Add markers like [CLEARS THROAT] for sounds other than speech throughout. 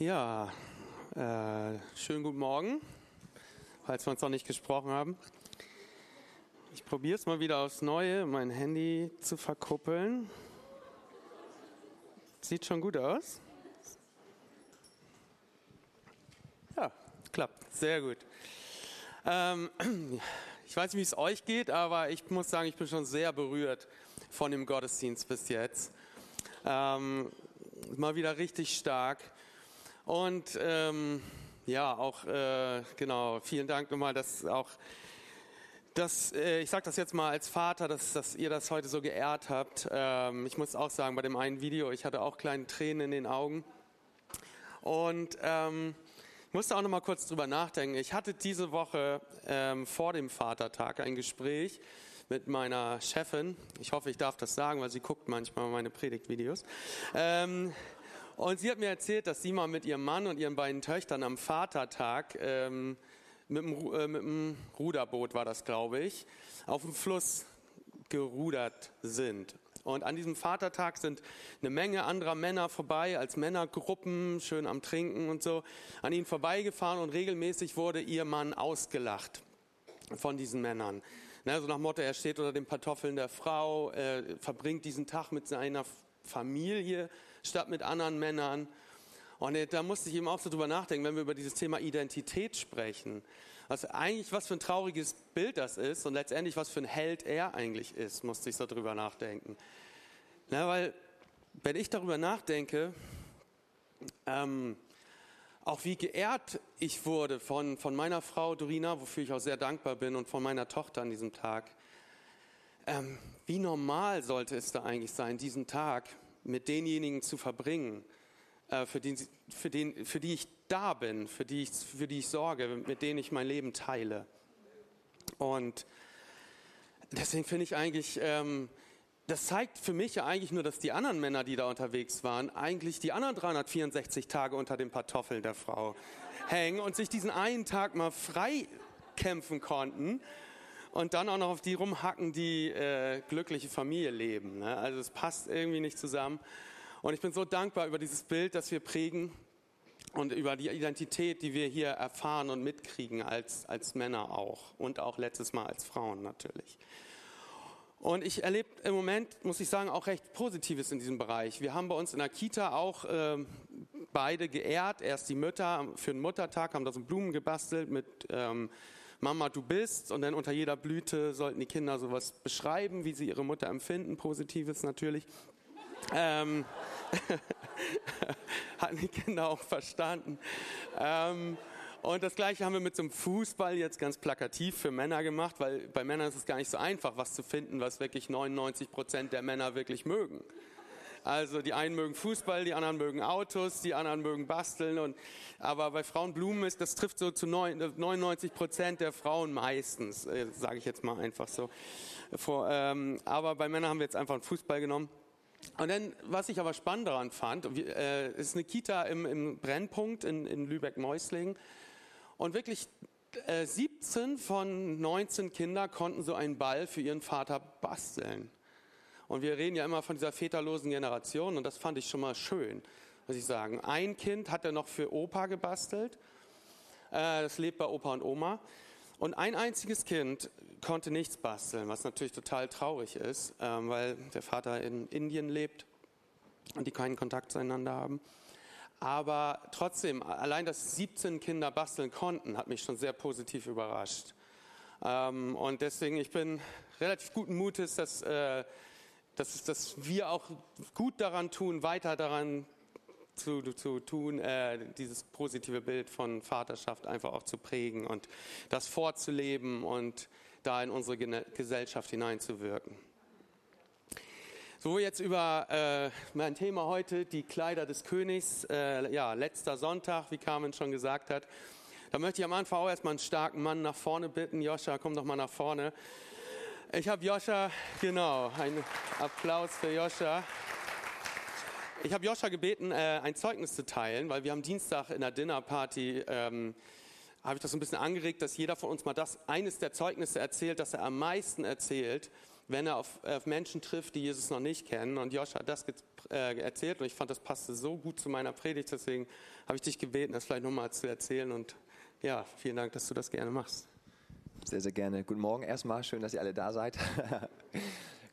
Ja, äh, schönen guten Morgen, falls wir uns noch nicht gesprochen haben. Ich probiere es mal wieder aufs Neue, mein Handy zu verkuppeln. Sieht schon gut aus. Ja, klappt, sehr gut. Ähm, [CLEARS THROAT] ich weiß nicht, wie es euch geht, aber ich muss sagen, ich bin schon sehr berührt von dem Gottesdienst bis jetzt. Ähm, mal wieder richtig stark. Und ähm, ja, auch äh, genau, vielen Dank nochmal, dass auch das, äh, ich sage das jetzt mal als Vater, dass, dass ihr das heute so geehrt habt. Ähm, ich muss auch sagen, bei dem einen Video, ich hatte auch kleine Tränen in den Augen. Und ähm, ich musste auch noch mal kurz drüber nachdenken. Ich hatte diese Woche ähm, vor dem Vatertag ein Gespräch mit meiner Chefin. Ich hoffe, ich darf das sagen, weil sie guckt manchmal meine Predigtvideos. Ähm, und sie hat mir erzählt, dass sie mal mit ihrem Mann und ihren beiden Töchtern am Vatertag ähm, mit, dem, äh, mit dem Ruderboot war das, glaube ich, auf dem Fluss gerudert sind. Und an diesem Vatertag sind eine Menge anderer Männer vorbei, als Männergruppen, schön am Trinken und so, an ihnen vorbeigefahren und regelmäßig wurde ihr Mann ausgelacht von diesen Männern. Ne, so nach Motto, er steht unter den Pantoffeln der Frau, äh, verbringt diesen Tag mit seiner Familie statt mit anderen Männern. Und äh, da musste ich eben auch so drüber nachdenken, wenn wir über dieses Thema Identität sprechen. Was eigentlich, was für ein trauriges Bild das ist und letztendlich, was für ein Held er eigentlich ist, musste ich so drüber nachdenken. Na, weil, wenn ich darüber nachdenke, ähm, auch wie geehrt ich wurde von, von meiner Frau Dorina, wofür ich auch sehr dankbar bin, und von meiner Tochter an diesem Tag. Ähm, wie normal sollte es da eigentlich sein, diesen Tag mit denjenigen zu verbringen, äh, für, den, für, den, für die ich da bin, für die ich, für die ich sorge, mit denen ich mein Leben teile. Und deswegen finde ich eigentlich, ähm, das zeigt für mich ja eigentlich nur, dass die anderen Männer, die da unterwegs waren, eigentlich die anderen 364 Tage unter den Kartoffeln der Frau [LAUGHS] hängen und sich diesen einen Tag mal frei kämpfen konnten und dann auch noch auf die rumhacken, die äh, glückliche Familie leben. Ne? Also es passt irgendwie nicht zusammen. Und ich bin so dankbar über dieses Bild, das wir prägen und über die Identität, die wir hier erfahren und mitkriegen als, als Männer auch und auch letztes Mal als Frauen natürlich. Und ich erlebe im Moment, muss ich sagen, auch recht Positives in diesem Bereich. Wir haben bei uns in der Kita auch äh, beide geehrt. Erst die Mütter für den Muttertag haben da so Blumen gebastelt mit ähm, Mama, du bist. Und dann unter jeder Blüte sollten die Kinder sowas beschreiben, wie sie ihre Mutter empfinden. Positives natürlich. Ähm, [LAUGHS] hatten die Kinder auch verstanden. Ähm, und das gleiche haben wir mit so einem Fußball jetzt ganz plakativ für Männer gemacht, weil bei Männern ist es gar nicht so einfach, was zu finden, was wirklich 99 Prozent der Männer wirklich mögen. Also die einen mögen Fußball, die anderen mögen Autos, die anderen mögen basteln. Und, aber bei Frauen Blumen ist, das trifft so zu 99 Prozent der Frauen meistens, äh, sage ich jetzt mal einfach so. Vor, ähm, aber bei Männern haben wir jetzt einfach einen Fußball genommen. Und dann, was ich aber spannend daran fand, äh, ist eine Kita im, im Brennpunkt in, in Lübeck-Mäuslingen. Und wirklich äh, 17 von 19 Kindern konnten so einen Ball für ihren Vater basteln. Und wir reden ja immer von dieser väterlosen Generation und das fand ich schon mal schön, muss ich sagen. Ein Kind hat er noch für Opa gebastelt. Äh, das lebt bei Opa und Oma. Und ein einziges Kind konnte nichts basteln, was natürlich total traurig ist, ähm, weil der Vater in Indien lebt und die keinen Kontakt zueinander haben. Aber trotzdem, allein, dass 17 Kinder basteln konnten, hat mich schon sehr positiv überrascht. Ähm, und deswegen, ich bin relativ guten Mutes, dass, äh, dass, wir auch gut daran tun, weiter daran zu, zu tun, äh, dieses positive Bild von Vaterschaft einfach auch zu prägen und das vorzuleben und da in unsere Gesellschaft hineinzuwirken. So, jetzt über äh, mein Thema heute, die Kleider des Königs. Äh, ja, letzter Sonntag, wie Carmen schon gesagt hat. Da möchte ich am Anfang auch erstmal einen starken Mann nach vorne bitten. Joscha, komm doch mal nach vorne. Ich habe Joscha, genau, einen Applaus für Joscha. Ich habe Joscha gebeten, äh, ein Zeugnis zu teilen, weil wir haben Dienstag in der Dinnerparty, ähm, habe ich das so ein bisschen angeregt, dass jeder von uns mal das, eines der Zeugnisse erzählt, das er am meisten erzählt, wenn er auf, auf, Menschen trifft, die Jesus noch nicht kennen. Und Josh hat das äh, erzählt und ich fand, das passte so gut zu meiner Predigt. Deswegen habe ich dich gebeten, das vielleicht nochmal zu erzählen. Und ja, vielen Dank, dass du das gerne machst. Sehr, sehr gerne. Guten Morgen erstmal. Schön, dass ihr alle da seid. [LAUGHS]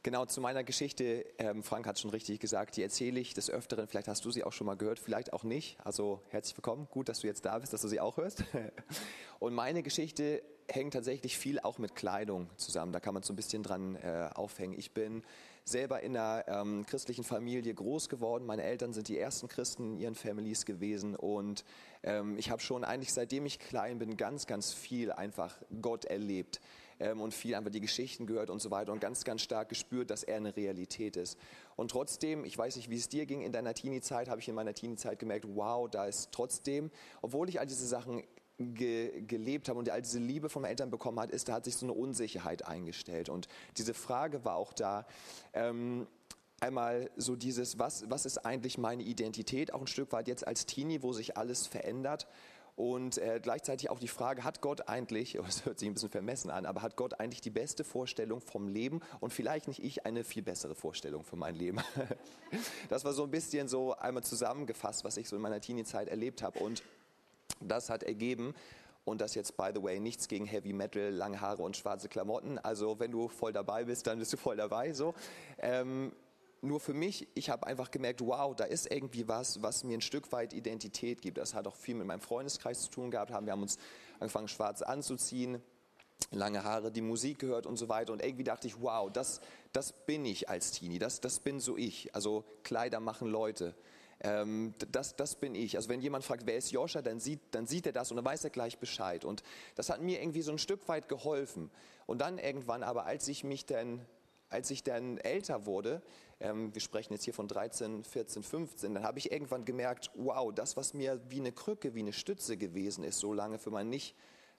Genau, zu meiner Geschichte, ähm, Frank hat schon richtig gesagt, die erzähle ich des Öfteren, vielleicht hast du sie auch schon mal gehört, vielleicht auch nicht. Also herzlich willkommen, gut, dass du jetzt da bist, dass du sie auch hörst. [LAUGHS] Und meine Geschichte hängt tatsächlich viel auch mit Kleidung zusammen, da kann man so ein bisschen dran äh, aufhängen. Ich bin selber in einer ähm, christlichen Familie groß geworden. Meine Eltern sind die ersten Christen in ihren Families gewesen und ähm, ich habe schon eigentlich seitdem ich klein bin ganz, ganz viel einfach Gott erlebt ähm, und viel einfach die Geschichten gehört und so weiter und ganz, ganz stark gespürt, dass er eine Realität ist. Und trotzdem, ich weiß nicht, wie es dir ging in deiner Teenie-Zeit, habe ich in meiner Teenie-Zeit gemerkt, wow, da ist trotzdem, obwohl ich all diese Sachen ge gelebt habe und all diese Liebe von meinen Eltern bekommen hat, ist, da hat sich so eine Unsicherheit eingestellt. Und diese Frage war auch da. Ähm, einmal so dieses, was, was ist eigentlich meine Identität, auch ein Stück weit jetzt als Teenie, wo sich alles verändert. Und äh, gleichzeitig auch die Frage, hat Gott eigentlich, [LAUGHS] das hört sich ein bisschen vermessen an, aber hat Gott eigentlich die beste Vorstellung vom Leben und vielleicht nicht ich eine viel bessere Vorstellung für mein Leben? [LAUGHS] das war so ein bisschen so einmal zusammengefasst, was ich so in meiner Teenie-Zeit erlebt habe. Und das hat ergeben, und das jetzt, by the way, nichts gegen Heavy Metal, lange Haare und schwarze Klamotten. Also wenn du voll dabei bist, dann bist du voll dabei. So. Ähm, nur für mich, ich habe einfach gemerkt, wow, da ist irgendwie was, was mir ein Stück weit Identität gibt. Das hat auch viel mit meinem Freundeskreis zu tun gehabt. Wir haben uns angefangen, schwarz anzuziehen, lange Haare, die Musik gehört und so weiter. Und irgendwie dachte ich, wow, das, das bin ich als Teenie, das, das bin so ich. Also Kleider machen Leute. Ähm, das, das bin ich. Also wenn jemand fragt, wer ist Joscha, dann sieht, dann sieht er das und dann weiß er gleich Bescheid. Und das hat mir irgendwie so ein Stück weit geholfen. Und dann irgendwann aber, als ich mich dann als ich dann älter wurde, ähm, wir sprechen jetzt hier von 13, 14, 15, dann habe ich irgendwann gemerkt, wow, das, was mir wie eine Krücke, wie eine Stütze gewesen ist, so lange für mein nicht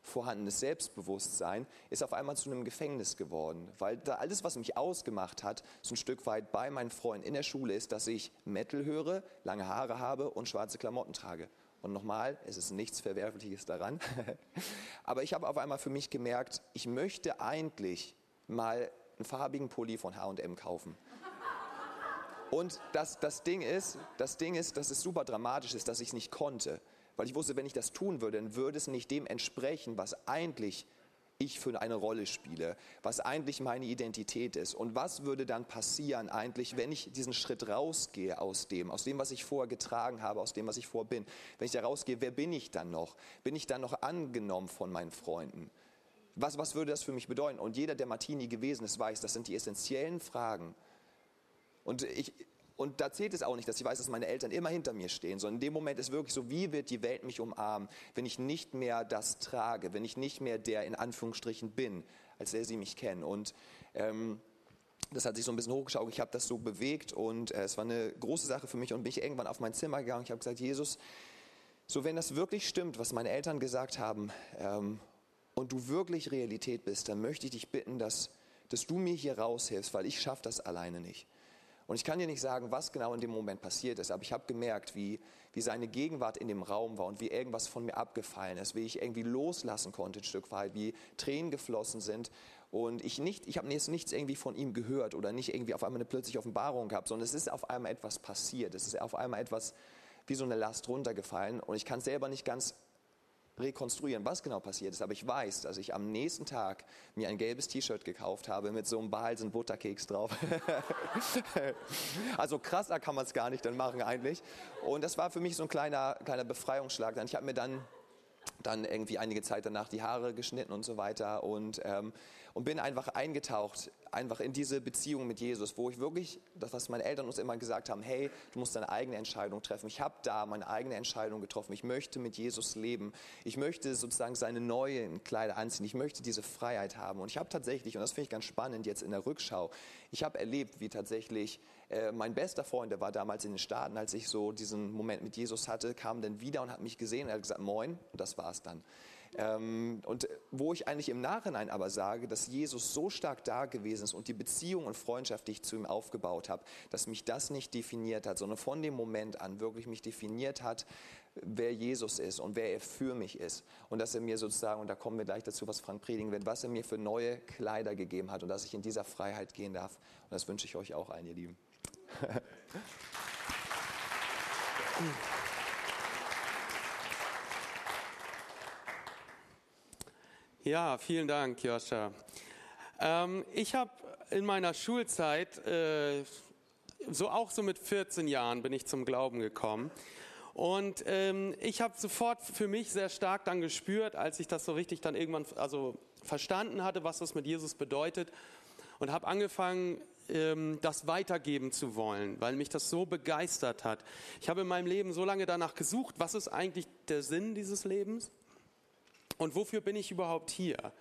vorhandenes Selbstbewusstsein, ist auf einmal zu einem Gefängnis geworden. Weil da alles, was mich ausgemacht hat, so ein Stück weit bei meinen Freunden in der Schule ist, dass ich Metal höre, lange Haare habe und schwarze Klamotten trage. Und nochmal, es ist nichts Verwerfliches daran. [LAUGHS] Aber ich habe auf einmal für mich gemerkt, ich möchte eigentlich mal einen farbigen Pulli von H&M kaufen. Und das, das, Ding ist, das Ding ist, dass es super dramatisch ist, dass ich es nicht konnte. Weil ich wusste, wenn ich das tun würde, dann würde es nicht dem entsprechen, was eigentlich ich für eine Rolle spiele, was eigentlich meine Identität ist. Und was würde dann passieren eigentlich, wenn ich diesen Schritt rausgehe aus dem, aus dem, was ich vorher getragen habe, aus dem, was ich vorher bin. Wenn ich da rausgehe, wer bin ich dann noch? Bin ich dann noch angenommen von meinen Freunden? Was, was würde das für mich bedeuten? Und jeder, der Martini gewesen ist, weiß, das sind die essentiellen Fragen. Und, ich, und da zählt es auch nicht, dass ich weiß, dass meine Eltern immer hinter mir stehen, sondern in dem Moment ist wirklich so, wie wird die Welt mich umarmen, wenn ich nicht mehr das trage, wenn ich nicht mehr der in Anführungsstrichen bin, als der sie mich kennen. Und ähm, das hat sich so ein bisschen hochgeschaut. Ich habe das so bewegt und äh, es war eine große Sache für mich und bin ich irgendwann auf mein Zimmer gegangen. Ich habe gesagt, Jesus, so wenn das wirklich stimmt, was meine Eltern gesagt haben ähm, und du wirklich Realität bist, dann möchte ich dich bitten, dass, dass du mir hier raushilfst, weil ich schaffe das alleine nicht. Und ich kann dir nicht sagen, was genau in dem Moment passiert ist, aber ich habe gemerkt, wie, wie seine Gegenwart in dem Raum war und wie irgendwas von mir abgefallen ist, wie ich irgendwie loslassen konnte ein Stück weit, wie Tränen geflossen sind. Und ich ich habe jetzt nichts irgendwie von ihm gehört oder nicht irgendwie auf einmal eine plötzliche Offenbarung gehabt, sondern es ist auf einmal etwas passiert, es ist auf einmal etwas wie so eine Last runtergefallen und ich kann selber nicht ganz rekonstruieren, was genau passiert ist. Aber ich weiß, dass ich am nächsten Tag mir ein gelbes T-Shirt gekauft habe mit so einem Behalsen Butterkeks drauf. [LAUGHS] also krasser kann man es gar nicht dann machen eigentlich. Und das war für mich so ein kleiner, kleiner Befreiungsschlag. Ich habe mir dann dann irgendwie einige Zeit danach die Haare geschnitten und so weiter und, ähm, und bin einfach eingetaucht, einfach in diese Beziehung mit Jesus, wo ich wirklich, das was meine Eltern uns immer gesagt haben, hey, du musst deine eigene Entscheidung treffen. Ich habe da meine eigene Entscheidung getroffen. Ich möchte mit Jesus leben. Ich möchte sozusagen seine neuen Kleider anziehen. Ich möchte diese Freiheit haben. Und ich habe tatsächlich, und das finde ich ganz spannend jetzt in der Rückschau, ich habe erlebt, wie tatsächlich äh, mein bester Freund, der war damals in den Staaten, als ich so diesen Moment mit Jesus hatte, kam dann wieder und hat mich gesehen und hat gesagt, moin, und das war's dann. Ähm, und wo ich eigentlich im Nachhinein aber sage, dass Jesus so stark da gewesen ist und die Beziehung und Freundschaft, die ich zu ihm aufgebaut habe, dass mich das nicht definiert hat, sondern von dem Moment an wirklich mich definiert hat, wer Jesus ist und wer er für mich ist. Und dass er mir sozusagen, und da kommen wir gleich dazu, was Frank predigen wird, was er mir für neue Kleider gegeben hat und dass ich in dieser Freiheit gehen darf. Und das wünsche ich euch auch allen, ihr Lieben. [LAUGHS] Ja, vielen Dank, Joscha. Ähm, ich habe in meiner Schulzeit, äh, so auch so mit 14 Jahren, bin ich zum Glauben gekommen. Und ähm, ich habe sofort für mich sehr stark dann gespürt, als ich das so richtig dann irgendwann also verstanden hatte, was das mit Jesus bedeutet, und habe angefangen, ähm, das weitergeben zu wollen, weil mich das so begeistert hat. Ich habe in meinem Leben so lange danach gesucht, was ist eigentlich der Sinn dieses Lebens und wofür bin ich überhaupt hier?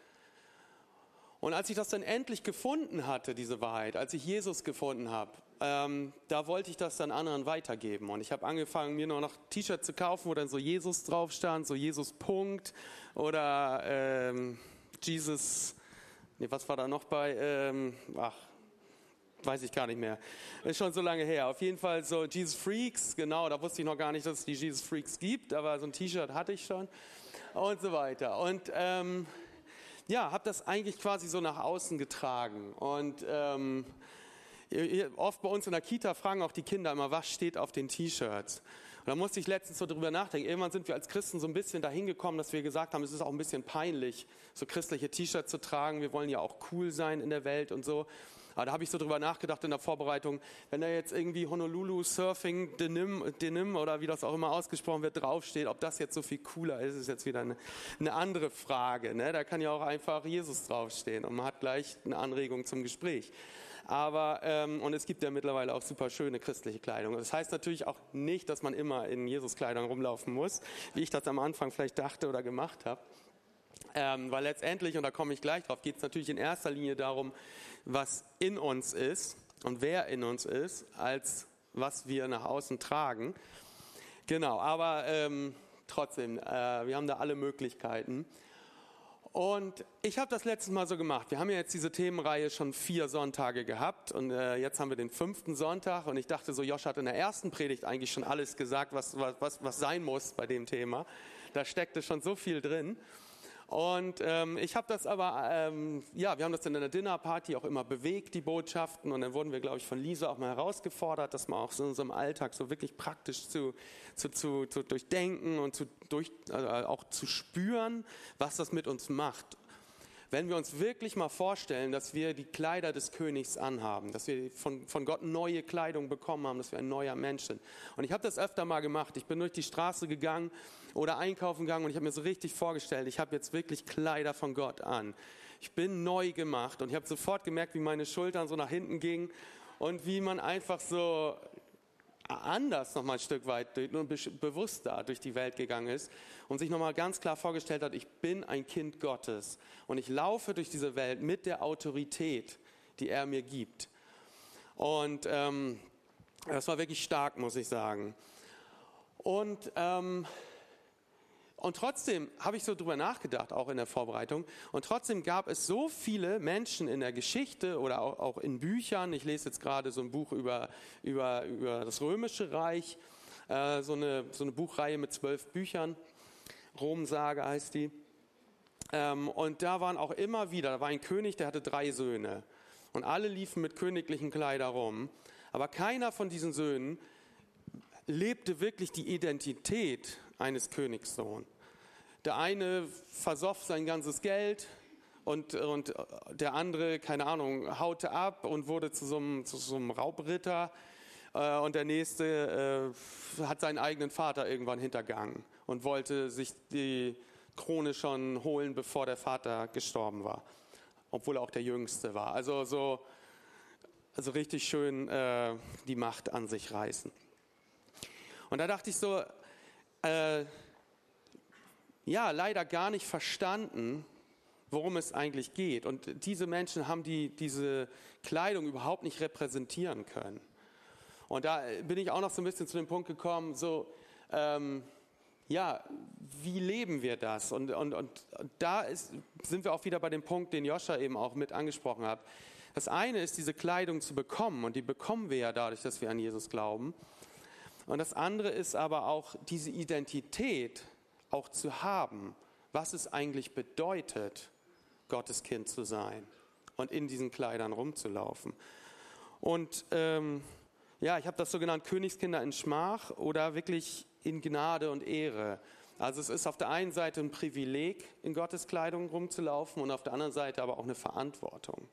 Und als ich das dann endlich gefunden hatte, diese Wahrheit, als ich Jesus gefunden habe, ähm, da wollte ich das dann anderen weitergeben. Und ich habe angefangen, mir nur noch T-Shirts zu kaufen, wo dann so Jesus drauf stand, so Jesus Punkt oder ähm, Jesus, nee, was war da noch bei? Ähm, ach, weiß ich gar nicht mehr. Ist schon so lange her. Auf jeden Fall so Jesus Freaks, genau, da wusste ich noch gar nicht, dass es die Jesus Freaks gibt, aber so ein T-Shirt hatte ich schon und so weiter. Und ähm, ja, habe das eigentlich quasi so nach außen getragen. Und ähm, oft bei uns in der Kita fragen auch die Kinder immer, was steht auf den T-Shirts? Und da musste ich letztens so drüber nachdenken. Irgendwann sind wir als Christen so ein bisschen dahin gekommen, dass wir gesagt haben, es ist auch ein bisschen peinlich, so christliche T-Shirts zu tragen. Wir wollen ja auch cool sein in der Welt und so. Aber da habe ich so drüber nachgedacht in der Vorbereitung, wenn da jetzt irgendwie Honolulu Surfing Denim, Denim oder wie das auch immer ausgesprochen wird, draufsteht, ob das jetzt so viel cooler ist, ist jetzt wieder eine, eine andere Frage. Ne? Da kann ja auch einfach Jesus draufstehen und man hat gleich eine Anregung zum Gespräch. Aber, ähm, und es gibt ja mittlerweile auch super schöne christliche Kleidung. Das heißt natürlich auch nicht, dass man immer in Jesus-Kleidung rumlaufen muss, wie ich das am Anfang vielleicht dachte oder gemacht habe. Ähm, weil letztendlich, und da komme ich gleich drauf, geht es natürlich in erster Linie darum, was in uns ist und wer in uns ist, als was wir nach außen tragen. Genau, aber ähm, trotzdem, äh, wir haben da alle Möglichkeiten. Und ich habe das letztes Mal so gemacht. Wir haben ja jetzt diese Themenreihe schon vier Sonntage gehabt und äh, jetzt haben wir den fünften Sonntag und ich dachte so, Josh hat in der ersten Predigt eigentlich schon alles gesagt, was, was, was sein muss bei dem Thema. Da steckte schon so viel drin. Und ähm, ich habe das aber, ähm, ja, wir haben das in einer Dinnerparty auch immer bewegt, die Botschaften. Und dann wurden wir, glaube ich, von Lisa auch mal herausgefordert, das mal auch so in unserem Alltag so wirklich praktisch zu, zu, zu, zu durchdenken und zu, durch, also auch zu spüren, was das mit uns macht wenn wir uns wirklich mal vorstellen, dass wir die Kleider des Königs anhaben, dass wir von, von Gott neue Kleidung bekommen haben, dass wir ein neuer Mensch sind. Und ich habe das öfter mal gemacht. Ich bin durch die Straße gegangen oder einkaufen gegangen und ich habe mir so richtig vorgestellt, ich habe jetzt wirklich Kleider von Gott an. Ich bin neu gemacht und ich habe sofort gemerkt, wie meine Schultern so nach hinten gingen und wie man einfach so anders noch mal ein Stück weit und bewusster durch die Welt gegangen ist und sich noch mal ganz klar vorgestellt hat, ich bin ein Kind Gottes und ich laufe durch diese Welt mit der Autorität, die er mir gibt. Und ähm, das war wirklich stark, muss ich sagen. Und ähm, und trotzdem habe ich so drüber nachgedacht, auch in der Vorbereitung. Und trotzdem gab es so viele Menschen in der Geschichte oder auch, auch in Büchern. Ich lese jetzt gerade so ein Buch über, über, über das Römische Reich, äh, so, eine, so eine Buchreihe mit zwölf Büchern. Romsage heißt die. Ähm, und da waren auch immer wieder, da war ein König, der hatte drei Söhne. Und alle liefen mit königlichen Kleidern rum. Aber keiner von diesen Söhnen lebte wirklich die Identität eines Königssohn. Der eine versoff sein ganzes Geld und, und der andere, keine Ahnung, haute ab und wurde zu so einem, zu so einem Raubritter. Äh, und der nächste äh, hat seinen eigenen Vater irgendwann hintergangen und wollte sich die Krone schon holen, bevor der Vater gestorben war, obwohl er auch der Jüngste war. Also so, also richtig schön äh, die Macht an sich reißen. Und da dachte ich so, äh, ja, leider gar nicht verstanden, worum es eigentlich geht. Und diese Menschen haben die, diese Kleidung überhaupt nicht repräsentieren können. Und da bin ich auch noch so ein bisschen zu dem Punkt gekommen, so, ähm, ja, wie leben wir das? Und, und, und da ist, sind wir auch wieder bei dem Punkt, den Joscha eben auch mit angesprochen hat. Das eine ist, diese Kleidung zu bekommen und die bekommen wir ja dadurch, dass wir an Jesus glauben. Und das andere ist aber auch diese Identität auch zu haben, was es eigentlich bedeutet, Gottes Kind zu sein und in diesen Kleidern rumzulaufen. Und ähm, ja, ich habe das so genannt, Königskinder in Schmach oder wirklich in Gnade und Ehre. Also es ist auf der einen Seite ein Privileg, in Gottes Kleidung rumzulaufen und auf der anderen Seite aber auch eine Verantwortung.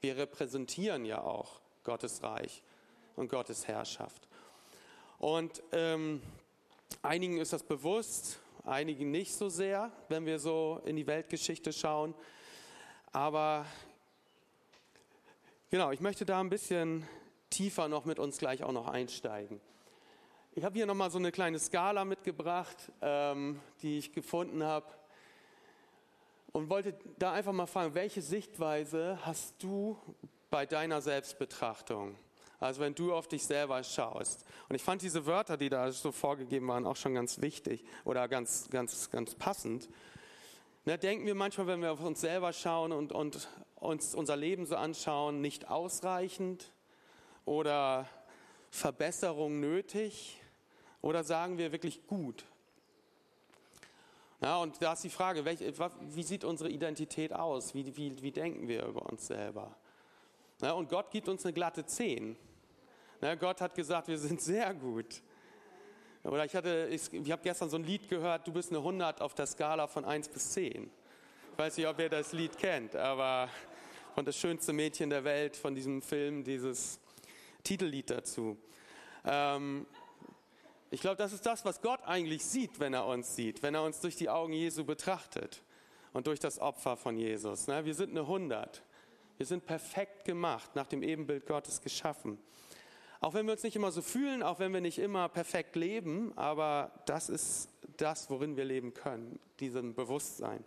Wir repräsentieren ja auch Gottes Reich und Gottes Herrschaft. Und ähm, einigen ist das bewusst, einigen nicht so sehr, wenn wir so in die Weltgeschichte schauen. Aber genau, ich möchte da ein bisschen tiefer noch mit uns gleich auch noch einsteigen. Ich habe hier nochmal so eine kleine Skala mitgebracht, ähm, die ich gefunden habe. Und wollte da einfach mal fragen, welche Sichtweise hast du bei deiner Selbstbetrachtung? Also wenn du auf dich selber schaust. Und ich fand diese Wörter, die da so vorgegeben waren, auch schon ganz wichtig oder ganz, ganz, ganz passend. Ne, denken wir manchmal, wenn wir auf uns selber schauen und, und uns unser Leben so anschauen, nicht ausreichend oder Verbesserung nötig oder sagen wir wirklich gut? Ja, und da ist die Frage, welche, wie sieht unsere Identität aus? Wie, wie, wie denken wir über uns selber? Ja, und Gott gibt uns eine glatte 10. Ja, Gott hat gesagt, wir sind sehr gut. Oder ich, ich, ich habe gestern so ein Lied gehört, du bist eine 100 auf der Skala von 1 bis 10. Ich weiß nicht, ob ihr das Lied kennt, aber von das schönste Mädchen der Welt, von diesem Film, dieses Titellied dazu. Ähm, ich glaube, das ist das, was Gott eigentlich sieht, wenn er uns sieht, wenn er uns durch die Augen Jesu betrachtet und durch das Opfer von Jesus. Ne? Wir sind eine 100. Wir sind perfekt gemacht, nach dem Ebenbild Gottes geschaffen. Auch wenn wir uns nicht immer so fühlen, auch wenn wir nicht immer perfekt leben, aber das ist das, worin wir leben können, diesem Bewusstsein.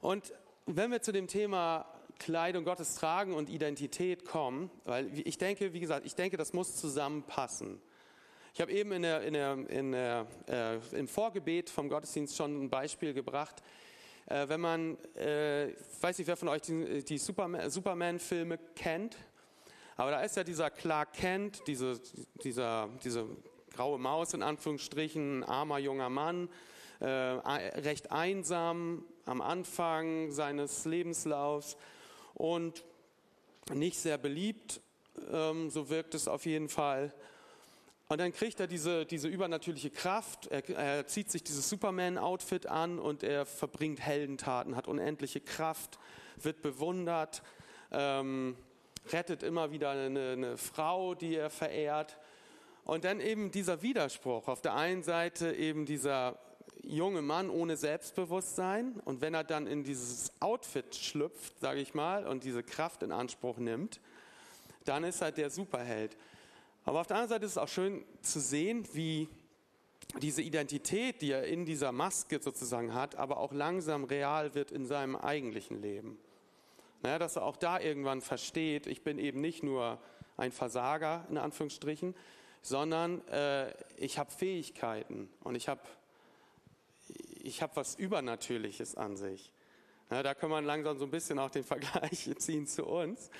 Und wenn wir zu dem Thema Kleidung Gottes tragen und Identität kommen, weil ich denke, wie gesagt, ich denke, das muss zusammenpassen. Ich habe eben in der, in der, in der, äh, im Vorgebet vom Gottesdienst schon ein Beispiel gebracht. Äh, wenn man, äh, weiß nicht, wer von euch die, die Superman-Filme kennt, aber da ist ja dieser Clark Kent, diese, dieser, diese graue Maus in Anführungsstrichen, armer junger Mann, äh, recht einsam am Anfang seines Lebenslaufs und nicht sehr beliebt, ähm, so wirkt es auf jeden Fall. Und dann kriegt er diese, diese übernatürliche Kraft, er, er zieht sich dieses Superman-Outfit an und er verbringt Heldentaten, hat unendliche Kraft, wird bewundert, ähm, rettet immer wieder eine, eine Frau, die er verehrt. Und dann eben dieser Widerspruch. Auf der einen Seite eben dieser junge Mann ohne Selbstbewusstsein und wenn er dann in dieses Outfit schlüpft, sage ich mal, und diese Kraft in Anspruch nimmt, dann ist er der Superheld. Aber auf der anderen Seite ist es auch schön zu sehen, wie diese Identität, die er in dieser Maske sozusagen hat, aber auch langsam real wird in seinem eigentlichen Leben. Ja, dass er auch da irgendwann versteht, ich bin eben nicht nur ein Versager in Anführungsstrichen, sondern äh, ich habe Fähigkeiten und ich habe ich hab was Übernatürliches an sich. Ja, da kann man langsam so ein bisschen auch den Vergleich [LAUGHS] ziehen zu uns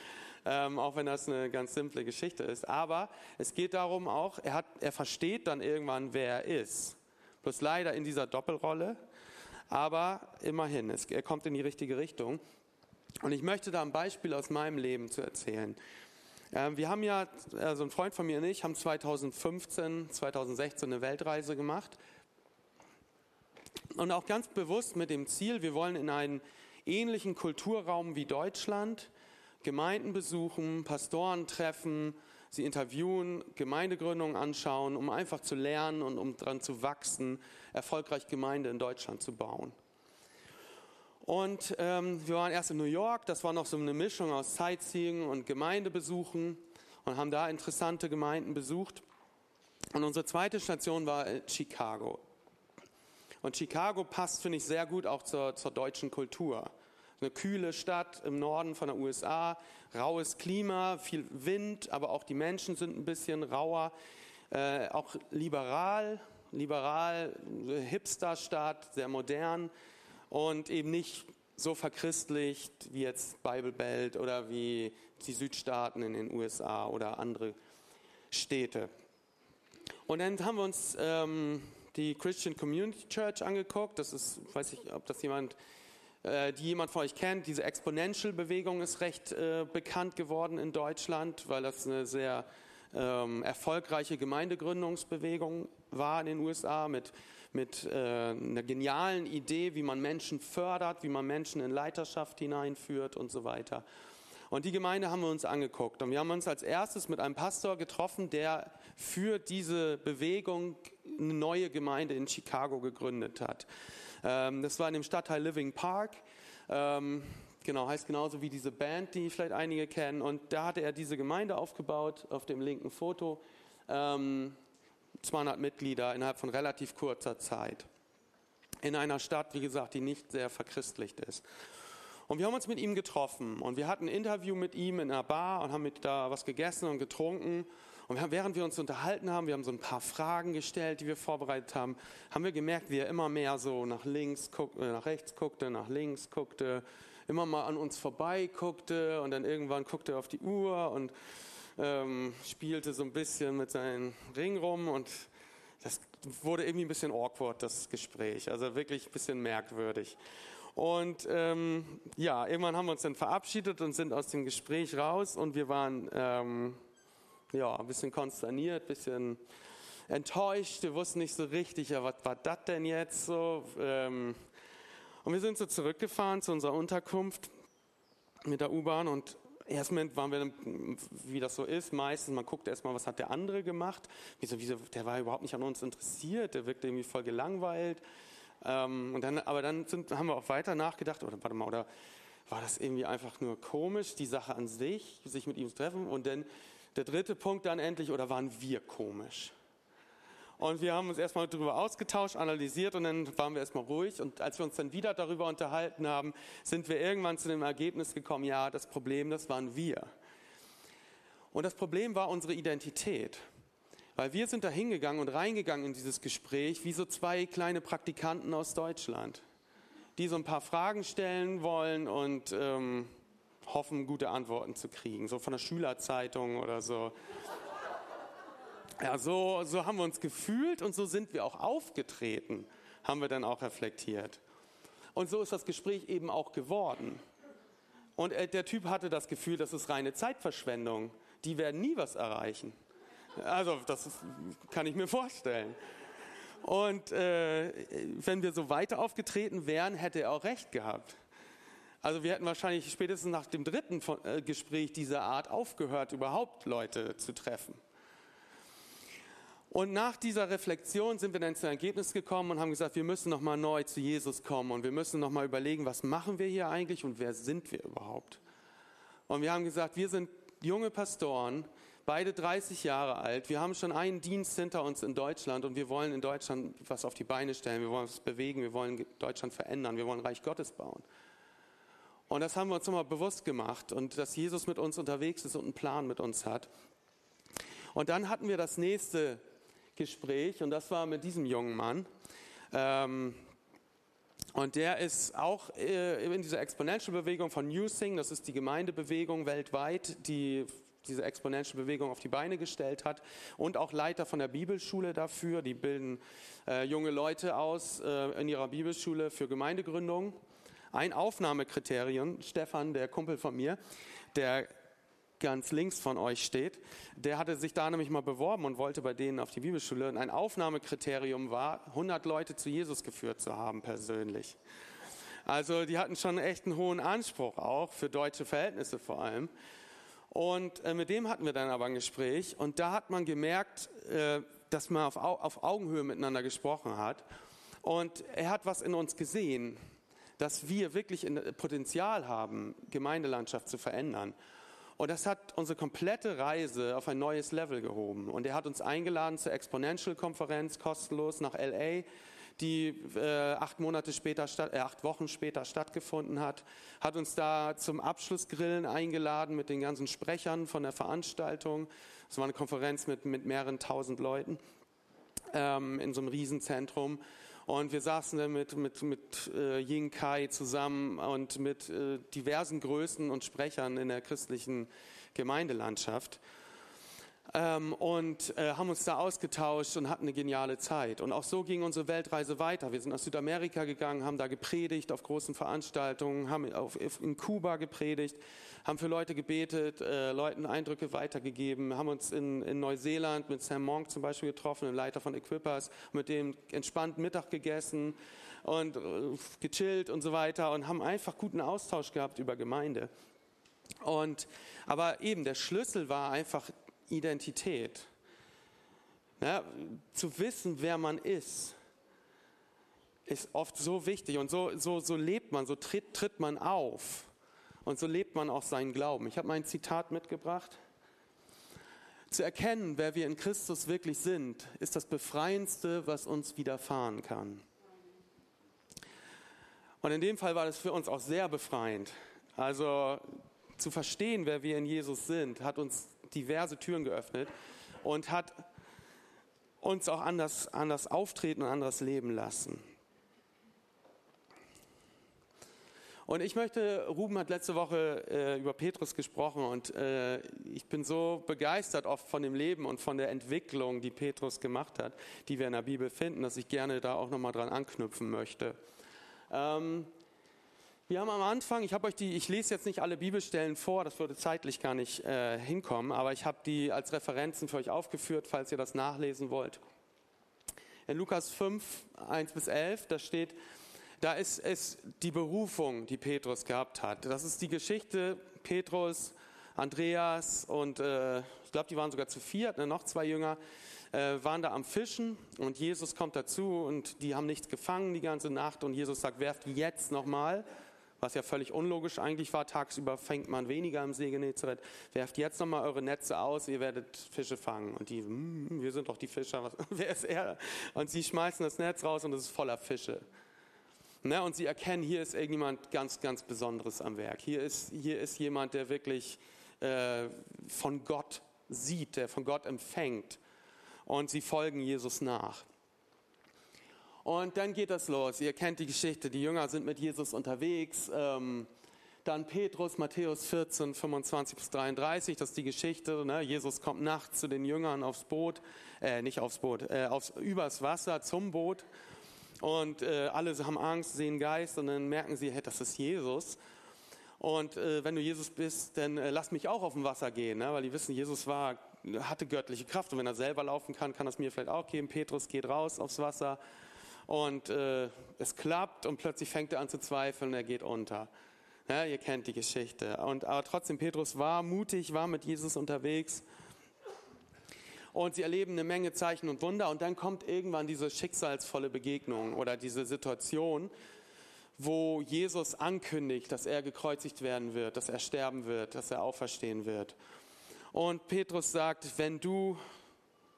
ähm, auch wenn das eine ganz simple Geschichte ist. Aber es geht darum auch, er, hat, er versteht dann irgendwann, wer er ist. Bloß leider in dieser Doppelrolle, aber immerhin, es, er kommt in die richtige Richtung. Und ich möchte da ein Beispiel aus meinem Leben zu erzählen. Ähm, wir haben ja, also ein Freund von mir und ich haben 2015, 2016 eine Weltreise gemacht. Und auch ganz bewusst mit dem Ziel, wir wollen in einen ähnlichen Kulturraum wie Deutschland Gemeinden besuchen, Pastoren treffen, sie interviewen, Gemeindegründungen anschauen, um einfach zu lernen und um daran zu wachsen, erfolgreich Gemeinde in Deutschland zu bauen. Und ähm, wir waren erst in New York, das war noch so eine Mischung aus Sightseeing und Gemeindebesuchen und haben da interessante Gemeinden besucht. Und unsere zweite Station war Chicago. Und Chicago passt, finde ich, sehr gut auch zur, zur deutschen Kultur eine kühle Stadt im Norden von der USA, raues Klima, viel Wind, aber auch die Menschen sind ein bisschen rauer, äh, auch liberal, liberal, Hipster-Stadt, sehr modern und eben nicht so verchristlicht wie jetzt Bible Belt oder wie die Südstaaten in den USA oder andere Städte. Und dann haben wir uns ähm, die Christian Community Church angeguckt. Das ist, weiß ich, ob das jemand, äh, die jemand von euch kennt. Diese Exponential-Bewegung ist recht äh, bekannt geworden in Deutschland, weil das eine sehr ähm, erfolgreiche Gemeindegründungsbewegung war in den USA mit, mit äh, einer genialen Idee, wie man Menschen fördert, wie man Menschen in Leiterschaft hineinführt und so weiter. Und die Gemeinde haben wir uns angeguckt. Und wir haben uns als erstes mit einem Pastor getroffen, der für diese Bewegung eine neue Gemeinde in Chicago gegründet hat. Ähm, das war in dem Stadtteil Living Park. Ähm, genau, heißt genauso wie diese Band, die vielleicht einige kennen. Und da hatte er diese Gemeinde aufgebaut, auf dem linken Foto. 200 ähm, Mitglieder innerhalb von relativ kurzer Zeit. In einer Stadt, wie gesagt, die nicht sehr verchristlicht ist. Und wir haben uns mit ihm getroffen und wir hatten ein Interview mit ihm in einer Bar und haben mit da was gegessen und getrunken. Und während wir uns unterhalten haben, wir haben so ein paar Fragen gestellt, die wir vorbereitet haben, haben wir gemerkt, wie er immer mehr so nach links, guck, äh, nach rechts guckte, nach links guckte, immer mal an uns vorbei guckte und dann irgendwann guckte er auf die Uhr und ähm, spielte so ein bisschen mit seinem Ring rum und das wurde irgendwie ein bisschen awkward, das Gespräch, also wirklich ein bisschen merkwürdig. Und ähm, ja, irgendwann haben wir uns dann verabschiedet und sind aus dem Gespräch raus und wir waren ähm, ja, ein bisschen konsterniert, ein bisschen enttäuscht. Wir wussten nicht so richtig, ja, was war das denn jetzt so? Ähm, und wir sind so zurückgefahren zu unserer Unterkunft mit der U-Bahn und erstmal waren wir, wie das so ist, meistens, man guckt erstmal, was hat der andere gemacht. Wieso, wieso, der war überhaupt nicht an uns interessiert, der wirkte irgendwie voll gelangweilt. Ähm, und dann, aber dann sind, haben wir auch weiter nachgedacht, oder warte mal, oder war das irgendwie einfach nur komisch, die Sache an sich, sich mit ihm zu treffen? Und dann der dritte Punkt dann endlich, oder waren wir komisch? Und wir haben uns erstmal darüber ausgetauscht, analysiert und dann waren wir erstmal ruhig. Und als wir uns dann wieder darüber unterhalten haben, sind wir irgendwann zu dem Ergebnis gekommen, ja, das Problem, das waren wir. Und das Problem war unsere Identität. Weil wir sind da hingegangen und reingegangen in dieses Gespräch wie so zwei kleine Praktikanten aus Deutschland, die so ein paar Fragen stellen wollen und ähm, hoffen, gute Antworten zu kriegen, so von der Schülerzeitung oder so. Ja, so, so haben wir uns gefühlt und so sind wir auch aufgetreten, haben wir dann auch reflektiert. Und so ist das Gespräch eben auch geworden. Und äh, der Typ hatte das Gefühl, das ist reine Zeitverschwendung. Die werden nie was erreichen. Also das kann ich mir vorstellen. Und äh, wenn wir so weiter aufgetreten wären, hätte er auch recht gehabt. Also wir hätten wahrscheinlich spätestens nach dem dritten äh, Gespräch dieser Art aufgehört, überhaupt Leute zu treffen. Und nach dieser Reflexion sind wir dann zum Ergebnis gekommen und haben gesagt, wir müssen nochmal neu zu Jesus kommen und wir müssen nochmal überlegen, was machen wir hier eigentlich und wer sind wir überhaupt? Und wir haben gesagt, wir sind junge Pastoren, beide 30 Jahre alt. Wir haben schon einen Dienst hinter uns in Deutschland und wir wollen in Deutschland was auf die Beine stellen. Wir wollen was bewegen. Wir wollen Deutschland verändern. Wir wollen Reich Gottes bauen. Und das haben wir uns nochmal bewusst gemacht und dass Jesus mit uns unterwegs ist und einen Plan mit uns hat. Und dann hatten wir das nächste Gespräch und das war mit diesem jungen Mann. Ähm, und der ist auch äh, in dieser Exponential-Bewegung von New Thing, das ist die Gemeindebewegung weltweit, die diese Exponential-Bewegung auf die Beine gestellt hat und auch Leiter von der Bibelschule dafür. Die bilden äh, junge Leute aus äh, in ihrer Bibelschule für Gemeindegründung. Ein Aufnahmekriterium, Stefan, der Kumpel von mir, der ganz links von euch steht, der hatte sich da nämlich mal beworben und wollte bei denen auf die Bibelschule. Und ein Aufnahmekriterium war, 100 Leute zu Jesus geführt zu haben persönlich. Also die hatten schon echt einen hohen Anspruch auch, für deutsche Verhältnisse vor allem. Und äh, mit dem hatten wir dann aber ein Gespräch und da hat man gemerkt, äh, dass man auf, auf Augenhöhe miteinander gesprochen hat. Und er hat was in uns gesehen, dass wir wirklich Potenzial haben, Gemeindelandschaft zu verändern. Und das hat unsere komplette Reise auf ein neues Level gehoben. Und er hat uns eingeladen zur Exponential-Konferenz kostenlos nach LA die äh, acht Monate später, äh, acht Wochen später stattgefunden hat, hat uns da zum Abschlussgrillen eingeladen mit den ganzen Sprechern von der Veranstaltung. Es war eine Konferenz mit, mit mehreren tausend Leuten. ähm, in so einem Riesenzentrum. Und wir saßen dann mit, mit, mit äh, Ying Kai zusammen und mit äh, diversen Größen und Sprechern in der christlichen Gemeindelandschaft ähm, und äh, haben uns da ausgetauscht und hatten eine geniale Zeit. Und auch so ging unsere Weltreise weiter. Wir sind nach Südamerika gegangen, haben da gepredigt auf großen Veranstaltungen, haben auf, in Kuba gepredigt, haben für Leute gebetet, äh, Leuten Eindrücke weitergegeben, haben uns in, in Neuseeland mit Sam Monk zum Beispiel getroffen, dem Leiter von Equippers, mit dem entspannt Mittag gegessen und äh, gechillt und so weiter und haben einfach guten Austausch gehabt über Gemeinde. Und, aber eben der Schlüssel war einfach Identität. Ja, zu wissen, wer man ist, ist oft so wichtig und so, so, so lebt man, so tritt, tritt man auf und so lebt man auch seinen Glauben. Ich habe mein Zitat mitgebracht. Zu erkennen, wer wir in Christus wirklich sind, ist das Befreiendste, was uns widerfahren kann. Und in dem Fall war das für uns auch sehr befreiend. Also zu verstehen, wer wir in Jesus sind, hat uns diverse Türen geöffnet und hat uns auch anders, anders auftreten und anders leben lassen. Und ich möchte, Ruben hat letzte Woche äh, über Petrus gesprochen und äh, ich bin so begeistert oft von dem Leben und von der Entwicklung, die Petrus gemacht hat, die wir in der Bibel finden, dass ich gerne da auch nochmal dran anknüpfen möchte. Ähm, wir haben am Anfang, ich habe euch die, ich lese jetzt nicht alle Bibelstellen vor, das würde zeitlich gar nicht äh, hinkommen, aber ich habe die als Referenzen für euch aufgeführt, falls ihr das nachlesen wollt. In Lukas 5, 1 bis 11, da steht, da ist es die Berufung, die Petrus gehabt hat. Das ist die Geschichte Petrus, Andreas und äh, ich glaube, die waren sogar zu viert, ne, noch zwei Jünger, äh, waren da am Fischen und Jesus kommt dazu und die haben nichts gefangen die ganze Nacht und Jesus sagt, werft jetzt nochmal was ja völlig unlogisch eigentlich war. Tagsüber fängt man weniger im See Genezareth. Werft jetzt nochmal eure Netze aus, ihr werdet Fische fangen. Und die, mm, wir sind doch die Fischer, was, [LAUGHS] wer ist er? Und sie schmeißen das Netz raus und es ist voller Fische. Ne? Und sie erkennen, hier ist irgendjemand ganz, ganz Besonderes am Werk. Hier ist, hier ist jemand, der wirklich äh, von Gott sieht, der von Gott empfängt. Und sie folgen Jesus nach. Und dann geht das los. Ihr kennt die Geschichte. Die Jünger sind mit Jesus unterwegs. Ähm, dann Petrus, Matthäus 14, 25 bis 33, das ist die Geschichte. Ne? Jesus kommt nachts zu den Jüngern aufs Boot, äh, nicht aufs Boot, äh, aufs, übers Wasser zum Boot. Und äh, alle haben Angst, sehen Geist und dann merken sie, hey, das ist Jesus. Und äh, wenn du Jesus bist, dann äh, lass mich auch auf dem Wasser gehen, ne? weil die wissen, Jesus war, hatte göttliche Kraft und wenn er selber laufen kann, kann das mir vielleicht auch geben. Petrus geht raus aufs Wasser und äh, es klappt und plötzlich fängt er an zu zweifeln und er geht unter. Ja, ihr kennt die Geschichte. Und, aber trotzdem, Petrus war mutig, war mit Jesus unterwegs und sie erleben eine Menge Zeichen und Wunder und dann kommt irgendwann diese schicksalsvolle Begegnung oder diese Situation, wo Jesus ankündigt, dass er gekreuzigt werden wird, dass er sterben wird, dass er auferstehen wird. Und Petrus sagt, wenn du,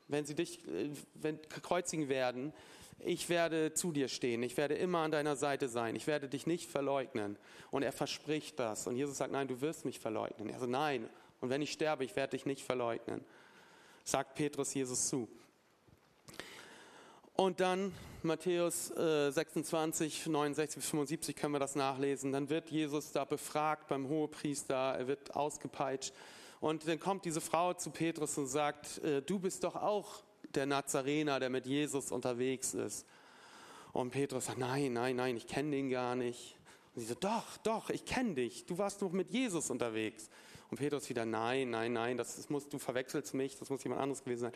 wenn sie dich äh, wenn, kreuzigen werden, ich werde zu dir stehen, ich werde immer an deiner Seite sein, ich werde dich nicht verleugnen. Und er verspricht das. Und Jesus sagt, nein, du wirst mich verleugnen. Er sagt, nein, und wenn ich sterbe, ich werde dich nicht verleugnen. Sagt Petrus Jesus zu. Und dann Matthäus äh, 26, 69 bis 75 können wir das nachlesen. Dann wird Jesus da befragt beim Hohepriester, er wird ausgepeitscht. Und dann kommt diese Frau zu Petrus und sagt, äh, du bist doch auch der Nazarener, der mit Jesus unterwegs ist. Und Petrus sagt, nein, nein, nein, ich kenne den gar nicht. Und sie sagt, doch, doch, ich kenne dich, du warst noch mit Jesus unterwegs. Und Petrus wieder, nein, nein, nein, das, das du verwechselst mich, das muss jemand anderes gewesen sein.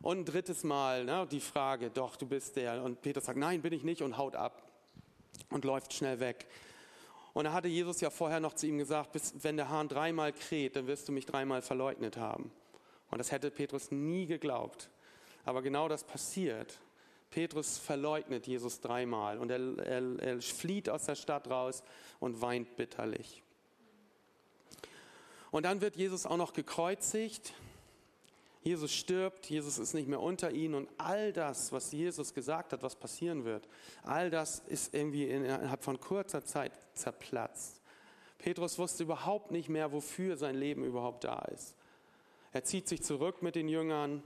Und ein drittes Mal ne, die Frage, doch, du bist der. Und Petrus sagt, nein, bin ich nicht und haut ab und läuft schnell weg. Und da hatte Jesus ja vorher noch zu ihm gesagt, bis, wenn der Hahn dreimal kräht, dann wirst du mich dreimal verleugnet haben. Und das hätte Petrus nie geglaubt. Aber genau das passiert. Petrus verleugnet Jesus dreimal und er, er, er flieht aus der Stadt raus und weint bitterlich. Und dann wird Jesus auch noch gekreuzigt. Jesus stirbt, Jesus ist nicht mehr unter ihnen und all das, was Jesus gesagt hat, was passieren wird, all das ist irgendwie innerhalb von kurzer Zeit zerplatzt. Petrus wusste überhaupt nicht mehr, wofür sein Leben überhaupt da ist. Er zieht sich zurück mit den Jüngern,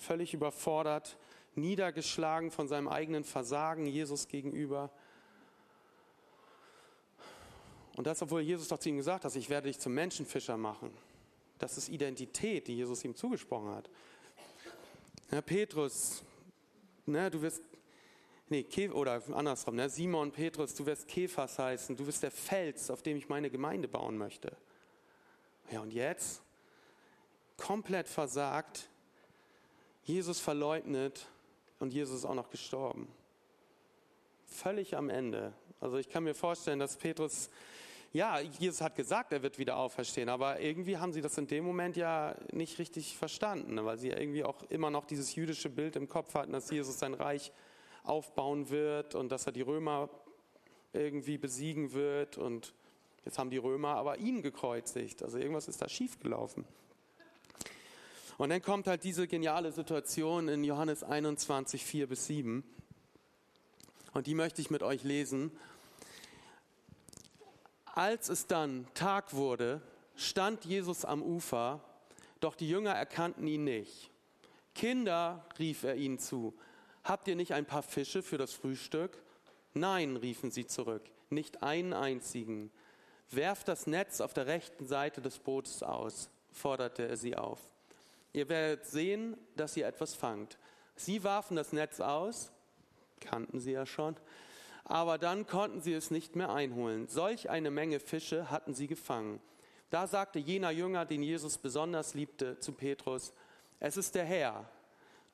völlig überfordert, niedergeschlagen von seinem eigenen Versagen Jesus gegenüber. Und das, obwohl Jesus doch zu ihm gesagt hat, ich werde dich zum Menschenfischer machen. Das ist Identität, die Jesus ihm zugesprochen hat. Ja, Petrus, ne, du wirst, nee, oder andersrum, ne, Simon, Petrus, du wirst Kephas heißen, du wirst der Fels, auf dem ich meine Gemeinde bauen möchte. Ja, und jetzt? Komplett versagt, Jesus verleugnet und Jesus ist auch noch gestorben. Völlig am Ende. Also ich kann mir vorstellen, dass Petrus ja, Jesus hat gesagt, er wird wieder auferstehen, aber irgendwie haben sie das in dem Moment ja nicht richtig verstanden, weil sie irgendwie auch immer noch dieses jüdische Bild im Kopf hatten, dass Jesus sein Reich aufbauen wird und dass er die Römer irgendwie besiegen wird und jetzt haben die Römer aber ihn gekreuzigt. Also irgendwas ist da schiefgelaufen. Und dann kommt halt diese geniale Situation in Johannes 21, 4 bis 7. Und die möchte ich mit euch lesen. Als es dann Tag wurde, stand Jesus am Ufer, doch die Jünger erkannten ihn nicht. Kinder, rief er ihnen zu, habt ihr nicht ein paar Fische für das Frühstück? Nein, riefen sie zurück, nicht einen einzigen. Werft das Netz auf der rechten Seite des Bootes aus, forderte er sie auf. Ihr werdet sehen, dass ihr etwas fangt. Sie warfen das Netz aus, kannten sie ja schon, aber dann konnten sie es nicht mehr einholen. Solch eine Menge Fische hatten sie gefangen. Da sagte jener Jünger, den Jesus besonders liebte, zu Petrus, es ist der Herr.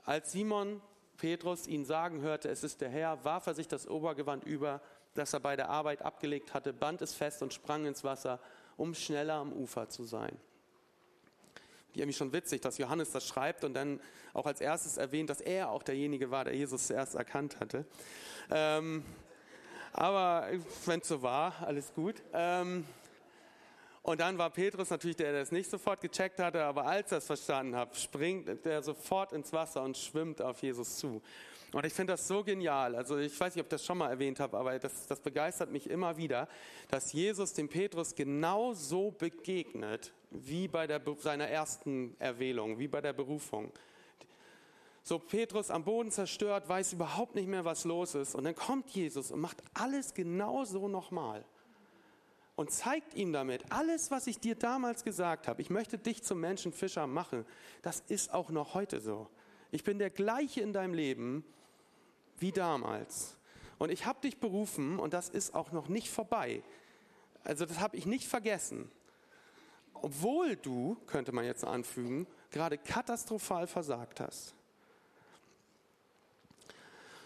Als Simon Petrus ihn sagen hörte, es ist der Herr, warf er sich das Obergewand über, das er bei der Arbeit abgelegt hatte, band es fest und sprang ins Wasser, um schneller am Ufer zu sein. Irgendwie schon witzig, dass Johannes das schreibt und dann auch als erstes erwähnt, dass er auch derjenige war, der Jesus zuerst erkannt hatte. Ähm, aber wenn es so war, alles gut. Ähm, und dann war Petrus natürlich der, der es nicht sofort gecheckt hatte, aber als er es verstanden hat, springt er sofort ins Wasser und schwimmt auf Jesus zu. Und ich finde das so genial. Also ich weiß nicht, ob ich das schon mal erwähnt habe, aber das, das begeistert mich immer wieder, dass Jesus dem Petrus genau so begegnet, wie bei der, seiner ersten Erwählung, wie bei der Berufung. So Petrus am Boden zerstört, weiß überhaupt nicht mehr, was los ist. Und dann kommt Jesus und macht alles genauso nochmal. Und zeigt ihm damit, alles, was ich dir damals gesagt habe, ich möchte dich zum Menschenfischer machen, das ist auch noch heute so. Ich bin der gleiche in deinem Leben wie damals. Und ich habe dich berufen und das ist auch noch nicht vorbei. Also das habe ich nicht vergessen. Obwohl du, könnte man jetzt anfügen, gerade katastrophal versagt hast.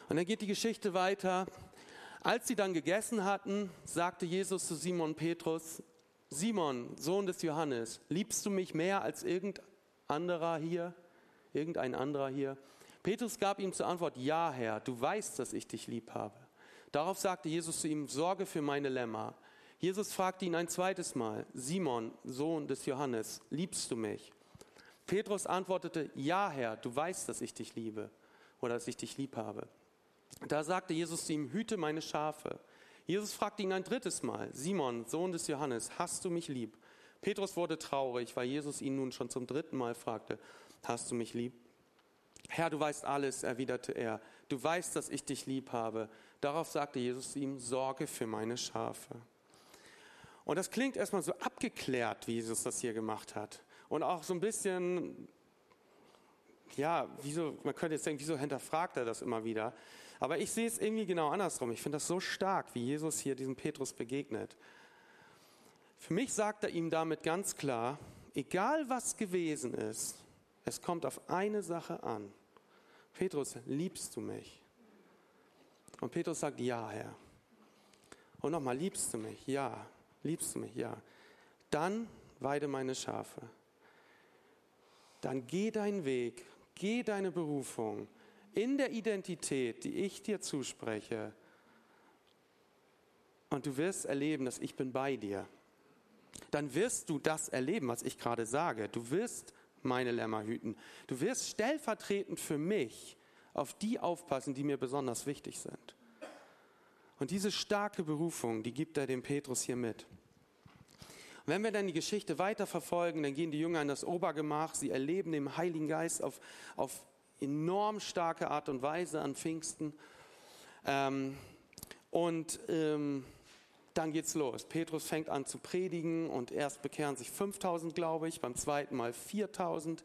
Und dann geht die Geschichte weiter. Als sie dann gegessen hatten, sagte Jesus zu Simon Petrus, Simon, Sohn des Johannes, liebst du mich mehr als irgendein anderer hier? Irgendein anderer hier? Petrus gab ihm zur Antwort, ja Herr, du weißt, dass ich dich lieb habe. Darauf sagte Jesus zu ihm, sorge für meine Lämmer. Jesus fragte ihn ein zweites Mal, Simon, Sohn des Johannes, liebst du mich? Petrus antwortete, ja Herr, du weißt, dass ich dich liebe oder dass ich dich lieb habe. Da sagte Jesus zu ihm, hüte meine Schafe. Jesus fragte ihn ein drittes Mal, Simon, Sohn des Johannes, hast du mich lieb? Petrus wurde traurig, weil Jesus ihn nun schon zum dritten Mal fragte, hast du mich lieb? Herr, du weißt alles, erwiderte er. Du weißt, dass ich dich lieb habe. Darauf sagte Jesus ihm, sorge für meine Schafe. Und das klingt erstmal so abgeklärt, wie Jesus das hier gemacht hat. Und auch so ein bisschen, ja, wieso, man könnte jetzt denken, wieso hinterfragt er das immer wieder? Aber ich sehe es irgendwie genau andersrum. Ich finde das so stark, wie Jesus hier diesem Petrus begegnet. Für mich sagt er ihm damit ganz klar, egal was gewesen ist, es kommt auf eine Sache an. Petrus, liebst du mich? Und Petrus sagt, ja, Herr. Und nochmal, liebst du mich? Ja. Liebst du mich? Ja. Dann weide meine Schafe. Dann geh deinen Weg, geh deine Berufung in der Identität, die ich dir zuspreche. Und du wirst erleben, dass ich bin bei dir. Dann wirst du das erleben, was ich gerade sage. Du wirst meine Lämmer hüten. Du wirst stellvertretend für mich auf die aufpassen, die mir besonders wichtig sind. Und diese starke Berufung, die gibt er dem Petrus hier mit. Und wenn wir dann die Geschichte weiter verfolgen, dann gehen die Jünger in das Obergemach, sie erleben den Heiligen Geist auf, auf enorm starke Art und Weise an Pfingsten. Ähm, und ähm, dann geht's los. Petrus fängt an zu predigen und erst bekehren sich 5000, glaube ich, beim zweiten Mal 4000.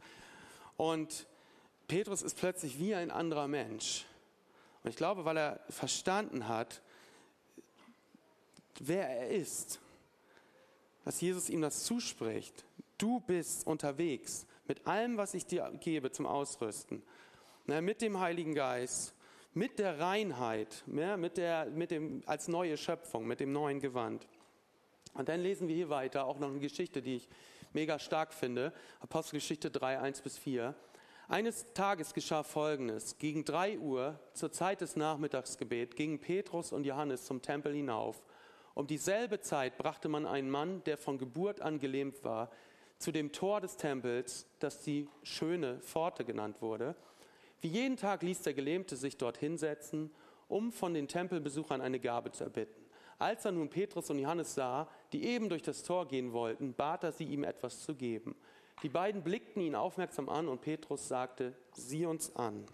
Und Petrus ist plötzlich wie ein anderer Mensch. Und ich glaube, weil er verstanden hat, wer er ist, dass Jesus ihm das zuspricht. Du bist unterwegs mit allem, was ich dir gebe zum Ausrüsten, mit dem Heiligen Geist, mit der Reinheit, mit der, mit dem, als neue Schöpfung, mit dem neuen Gewand. Und dann lesen wir hier weiter auch noch eine Geschichte, die ich mega stark finde. Apostelgeschichte 3, 1 bis 4. Eines Tages geschah Folgendes. Gegen drei Uhr, zur Zeit des Nachmittagsgebet, gingen Petrus und Johannes zum Tempel hinauf. Um dieselbe Zeit brachte man einen Mann, der von Geburt an gelähmt war, zu dem Tor des Tempels, das die schöne Pforte genannt wurde. Wie jeden Tag ließ der Gelähmte sich dort hinsetzen, um von den Tempelbesuchern eine Gabe zu erbitten. Als er nun Petrus und Johannes sah, die eben durch das Tor gehen wollten, bat er sie, ihm etwas zu geben. Die beiden blickten ihn aufmerksam an und Petrus sagte, sieh uns an.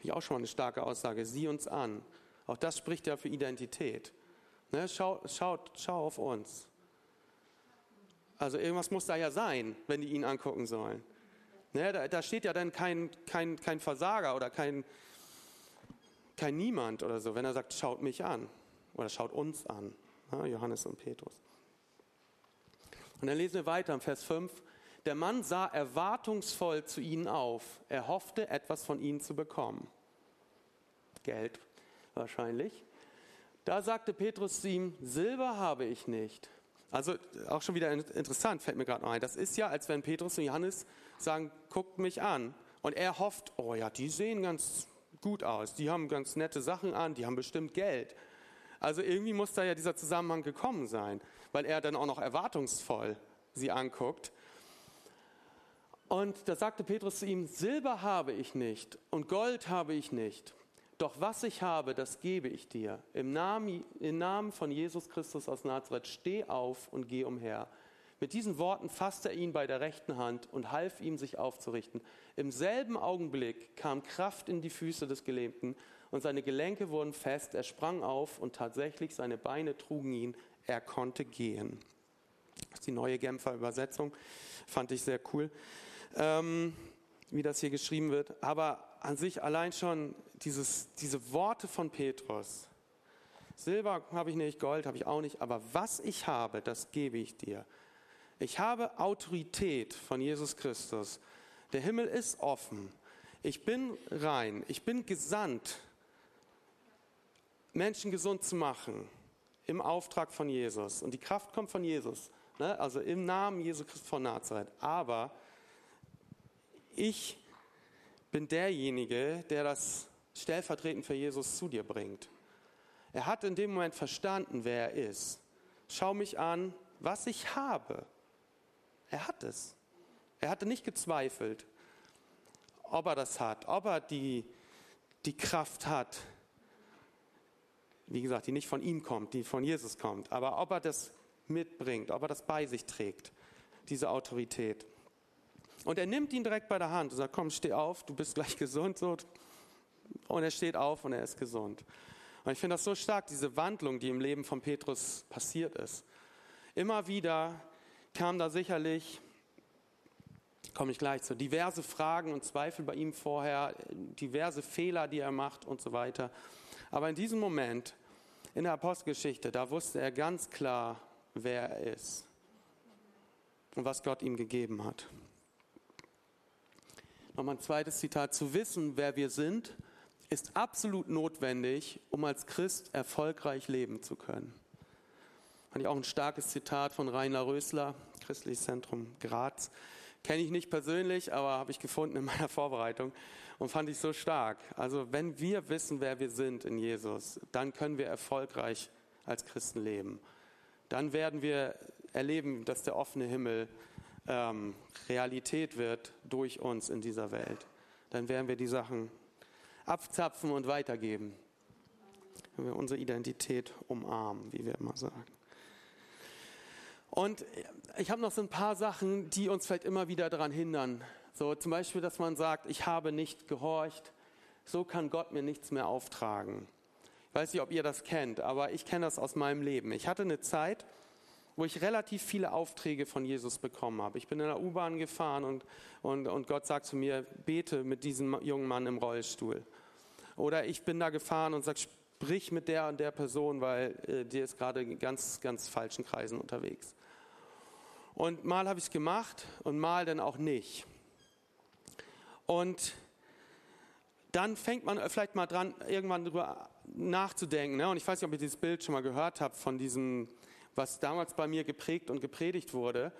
Ich auch schon mal eine starke Aussage, sieh uns an. Auch das spricht ja für Identität. Ne, schau, schaut, schau auf uns. Also irgendwas muss da ja sein, wenn die ihn angucken sollen. Ne, da, da, steht ja dann kein, kein, kein Versager oder kein, kein Niemand oder so, wenn er sagt, schaut mich an oder schaut uns an. Ja, Johannes und Petrus. Und dann lesen wir weiter im Vers 5. Der Mann sah erwartungsvoll zu ihnen auf. Er hoffte, etwas von ihnen zu bekommen. Geld wahrscheinlich. Da sagte Petrus zu ihm, Silber habe ich nicht. Also auch schon wieder interessant, fällt mir gerade noch ein. Das ist ja, als wenn Petrus und Johannes sagen, guckt mich an. Und er hofft, oh ja, die sehen ganz gut aus, die haben ganz nette Sachen an, die haben bestimmt Geld. Also irgendwie muss da ja dieser Zusammenhang gekommen sein, weil er dann auch noch erwartungsvoll sie anguckt. Und da sagte Petrus zu ihm, Silber habe ich nicht und Gold habe ich nicht, doch was ich habe, das gebe ich dir. Im Namen, Im Namen von Jesus Christus aus Nazareth, steh auf und geh umher. Mit diesen Worten fasste er ihn bei der rechten Hand und half ihm, sich aufzurichten. Im selben Augenblick kam Kraft in die Füße des Gelähmten und seine Gelenke wurden fest. Er sprang auf und tatsächlich seine Beine trugen ihn. Er konnte gehen. Das ist die neue Genfer Übersetzung. Fand ich sehr cool, ähm, wie das hier geschrieben wird. Aber an sich allein schon dieses, diese Worte von Petrus. Silber habe ich nicht, Gold habe ich auch nicht, aber was ich habe, das gebe ich dir. Ich habe Autorität von Jesus Christus. Der Himmel ist offen. Ich bin rein. Ich bin gesandt, Menschen gesund zu machen im Auftrag von Jesus. Und die Kraft kommt von Jesus, ne? also im Namen Jesus Christus von Nazareth. Aber ich bin derjenige, der das stellvertretend für Jesus zu dir bringt. Er hat in dem Moment verstanden, wer er ist. Schau mich an, was ich habe. Er hat es. Er hatte nicht gezweifelt, ob er das hat, ob er die, die Kraft hat, wie gesagt, die nicht von ihm kommt, die von Jesus kommt, aber ob er das mitbringt, ob er das bei sich trägt, diese Autorität. Und er nimmt ihn direkt bei der Hand und sagt, komm, steh auf, du bist gleich [LAUGHS] gesund. Und er steht auf und er ist gesund. Und ich finde das so stark, diese Wandlung, die im Leben von Petrus passiert ist. Immer wieder kam da sicherlich, komme ich gleich zu, diverse Fragen und Zweifel bei ihm vorher, diverse Fehler, die er macht und so weiter. Aber in diesem Moment, in der Apostelgeschichte, da wusste er ganz klar, wer er ist und was Gott ihm gegeben hat. Nochmal ein zweites Zitat. Zu wissen, wer wir sind, ist absolut notwendig, um als Christ erfolgreich leben zu können. Fand ich auch ein starkes Zitat von Rainer Rösler, Christliches Zentrum Graz. Kenne ich nicht persönlich, aber habe ich gefunden in meiner Vorbereitung und fand ich so stark. Also wenn wir wissen, wer wir sind in Jesus, dann können wir erfolgreich als Christen leben. Dann werden wir erleben, dass der offene Himmel ähm, Realität wird durch uns in dieser Welt. Dann werden wir die Sachen abzapfen und weitergeben. Wenn wir unsere Identität umarmen, wie wir immer sagen. Und ich habe noch so ein paar Sachen, die uns vielleicht immer wieder daran hindern, So zum Beispiel, dass man sagt, ich habe nicht gehorcht, so kann Gott mir nichts mehr auftragen. Ich weiß nicht, ob ihr das kennt, aber ich kenne das aus meinem Leben. Ich hatte eine Zeit, wo ich relativ viele Aufträge von Jesus bekommen habe. Ich bin in der U-Bahn gefahren und, und, und Gott sagt zu mir, bete mit diesem jungen Mann im Rollstuhl. Oder ich bin da gefahren und sage, sprich mit der und der Person, weil äh, die ist gerade in ganz, ganz falschen Kreisen unterwegs. Und mal habe ich es gemacht und mal dann auch nicht. Und dann fängt man vielleicht mal dran, irgendwann darüber nachzudenken. Ne? Und ich weiß nicht, ob ihr dieses Bild schon mal gehört habt von diesem, was damals bei mir geprägt und gepredigt wurde,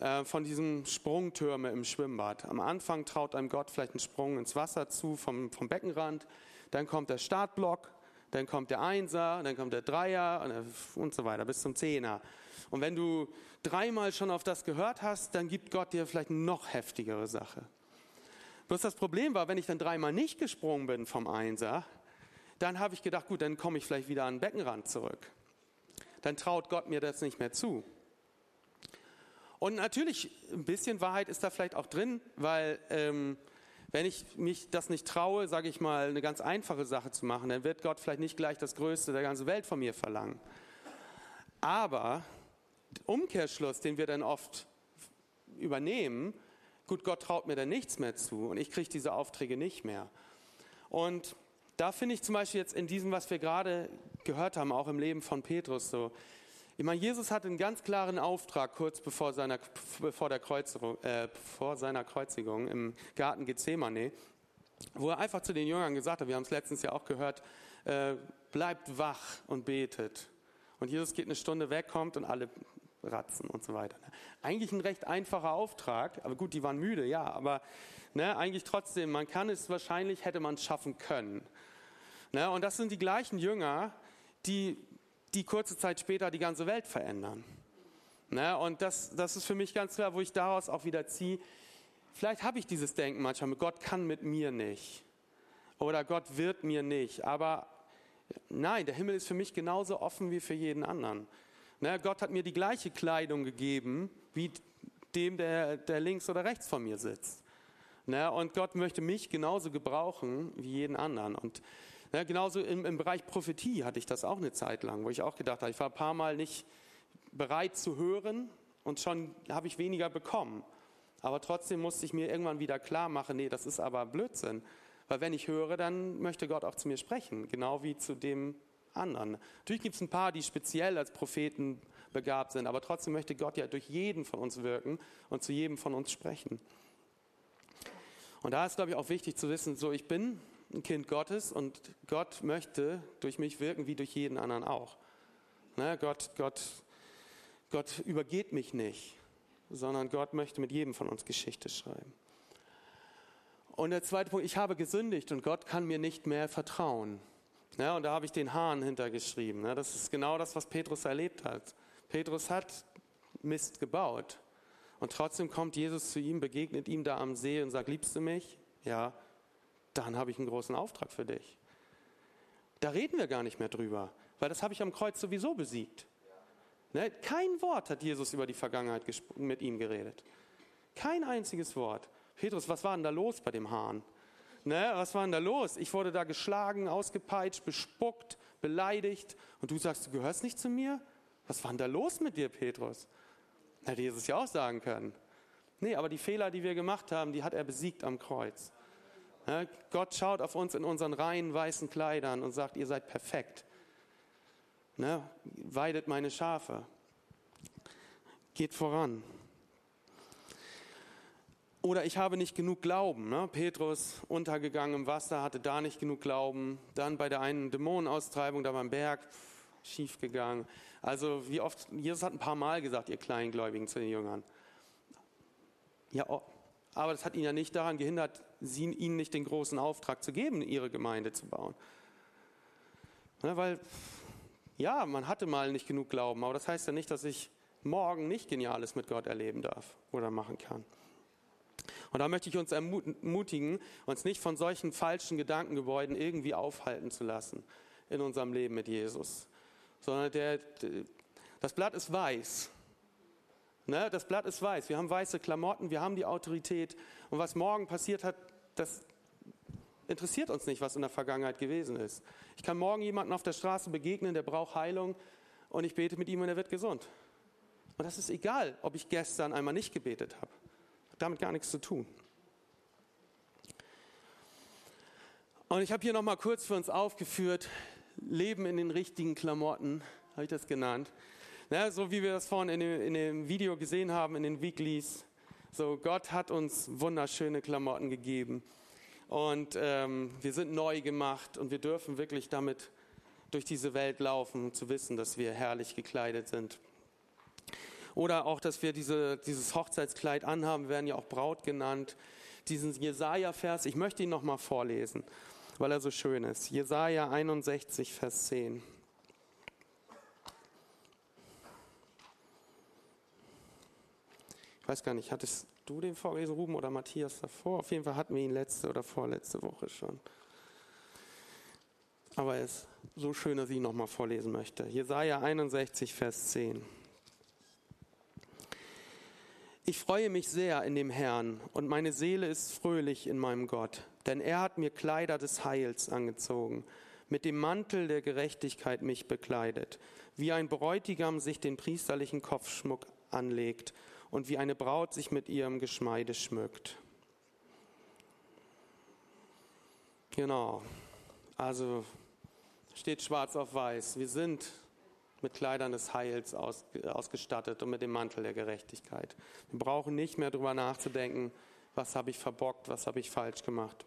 äh, von diesen Sprungtürme im Schwimmbad. Am Anfang traut einem Gott vielleicht einen Sprung ins Wasser zu vom, vom Beckenrand, dann kommt der Startblock, dann kommt der Einser, dann kommt der Dreier und, und so weiter bis zum Zehner. Und wenn du dreimal schon auf das gehört hast, dann gibt Gott dir vielleicht noch heftigere Sache. Bloß das Problem war, wenn ich dann dreimal nicht gesprungen bin vom Einser, dann habe ich gedacht, gut, dann komme ich vielleicht wieder an den Beckenrand zurück. Dann traut Gott mir das nicht mehr zu. Und natürlich, ein bisschen Wahrheit ist da vielleicht auch drin, weil ähm, wenn ich mich das nicht traue, sage ich mal, eine ganz einfache Sache zu machen, dann wird Gott vielleicht nicht gleich das Größte der ganzen Welt von mir verlangen. Aber Umkehrschluss, den wir dann oft übernehmen, gut, Gott traut mir dann nichts mehr zu und ich kriege diese Aufträge nicht mehr. Und da finde ich zum Beispiel jetzt in diesem, was wir gerade gehört haben, auch im Leben von Petrus so. Ich meine, Jesus hatte einen ganz klaren Auftrag kurz bevor, seiner, bevor, der Kreuzigung, äh, vor seiner Kreuzigung im Garten Gethsemane, wo er einfach zu den Jüngern gesagt hat, wir haben es letztens ja auch gehört, äh, bleibt wach und betet. Und Jesus geht eine Stunde weg, kommt und alle ratzen und so weiter. Eigentlich ein recht einfacher Auftrag, aber gut, die waren müde, ja, aber ne, eigentlich trotzdem, man kann es wahrscheinlich, hätte man es schaffen können. Ne, und das sind die gleichen Jünger, die, die kurze Zeit später die ganze Welt verändern. Ne, und das, das ist für mich ganz klar, wo ich daraus auch wieder ziehe, vielleicht habe ich dieses Denken manchmal, Gott kann mit mir nicht. Oder Gott wird mir nicht. Aber nein, der Himmel ist für mich genauso offen wie für jeden anderen. Ne, Gott hat mir die gleiche Kleidung gegeben wie dem, der, der links oder rechts von mir sitzt. Ne, und Gott möchte mich genauso gebrauchen wie jeden anderen. Und ne, genauso im, im Bereich Prophetie hatte ich das auch eine Zeit lang, wo ich auch gedacht habe, ich war ein paar Mal nicht bereit zu hören und schon habe ich weniger bekommen. Aber trotzdem musste ich mir irgendwann wieder klar machen, nee, das ist aber Blödsinn. Weil wenn ich höre, dann möchte Gott auch zu mir sprechen, genau wie zu dem anderen. Natürlich gibt es ein paar, die speziell als Propheten begabt sind, aber trotzdem möchte Gott ja durch jeden von uns wirken und zu jedem von uns sprechen. Und da ist, glaube ich, auch wichtig zu wissen, so ich bin ein Kind Gottes und Gott möchte durch mich wirken wie durch jeden anderen auch. Ne, Gott, Gott, Gott übergeht mich nicht, sondern Gott möchte mit jedem von uns Geschichte schreiben. Und der zweite Punkt, ich habe gesündigt und Gott kann mir nicht mehr vertrauen. Ja, und da habe ich den Hahn hintergeschrieben. Ja, das ist genau das, was Petrus erlebt hat. Petrus hat Mist gebaut. Und trotzdem kommt Jesus zu ihm, begegnet ihm da am See und sagt, liebst du mich? Ja, dann habe ich einen großen Auftrag für dich. Da reden wir gar nicht mehr drüber, weil das habe ich am Kreuz sowieso besiegt. Ne? Kein Wort hat Jesus über die Vergangenheit mit ihm geredet. Kein einziges Wort. Petrus, was war denn da los bei dem Hahn? Ne, was war denn da los? Ich wurde da geschlagen, ausgepeitscht, bespuckt, beleidigt und du sagst, du gehörst nicht zu mir? Was war denn da los mit dir, Petrus? Hätte Jesus ja auch sagen können. Nee, aber die Fehler, die wir gemacht haben, die hat er besiegt am Kreuz. Gott schaut auf uns in unseren reinen weißen Kleidern und sagt, ihr seid perfekt. Ne, weidet meine Schafe. Geht voran. Oder ich habe nicht genug Glauben. Ne? Petrus untergegangen im Wasser, hatte da nicht genug Glauben. Dann bei der einen Dämonenaustreibung da beim Berg schief gegangen. Also wie oft, Jesus hat ein paar Mal gesagt, ihr Kleingläubigen zu den Jüngern. Ja, aber das hat ihn ja nicht daran gehindert, sie, ihnen nicht den großen Auftrag zu geben, ihre Gemeinde zu bauen. Ne, weil, ja, man hatte mal nicht genug Glauben, aber das heißt ja nicht, dass ich morgen nicht Geniales mit Gott erleben darf oder machen kann. Und da möchte ich uns ermutigen, uns nicht von solchen falschen Gedankengebäuden irgendwie aufhalten zu lassen in unserem Leben mit Jesus, sondern der, das Blatt ist weiß, Ne? Das Blatt ist weiß. Wir haben weiße Klamotten, wir haben die Autorität. Und was morgen passiert hat, das interessiert uns nicht, was in der Vergangenheit gewesen ist. Ich kann morgen jemanden auf der Straße begegnen, der braucht Heilung und ich bete mit ihm und er wird gesund. Und das ist egal, ob ich gestern einmal nicht gebetet habe. Hat damit gar nichts zu tun. Und ich habe hier nochmal kurz für uns aufgeführt, Leben in den richtigen Klamotten, habe ich das genannt. Ja, so wie wir das vorhin in dem, in dem Video gesehen haben, in den Weeklies. So, Gott hat uns wunderschöne Klamotten gegeben. Und ähm, wir sind neu gemacht und wir dürfen wirklich damit durch diese Welt laufen, zu wissen, dass wir herrlich gekleidet sind. Oder auch, dass wir diese, dieses Hochzeitskleid anhaben, werden ja auch Braut genannt. Diesen Jesaja-Vers, ich möchte ihn nochmal vorlesen, weil er so schön ist. Jesaja 61, Vers 10. Ich weiß gar nicht, hattest du den vorgelesen, Ruben, oder Matthias davor? Auf jeden Fall hatten wir ihn letzte oder vorletzte Woche schon. Aber er ist so schön, dass ich ihn nochmal vorlesen möchte. Jesaja 61, Vers 10. Ich freue mich sehr in dem Herrn und meine Seele ist fröhlich in meinem Gott, denn er hat mir Kleider des Heils angezogen, mit dem Mantel der Gerechtigkeit mich bekleidet, wie ein Bräutigam sich den priesterlichen Kopfschmuck anlegt und wie eine Braut sich mit ihrem Geschmeide schmückt. Genau, also steht schwarz auf weiß. Wir sind mit Kleidern des Heils aus, ausgestattet und mit dem Mantel der Gerechtigkeit. Wir brauchen nicht mehr darüber nachzudenken, was habe ich verbockt, was habe ich falsch gemacht.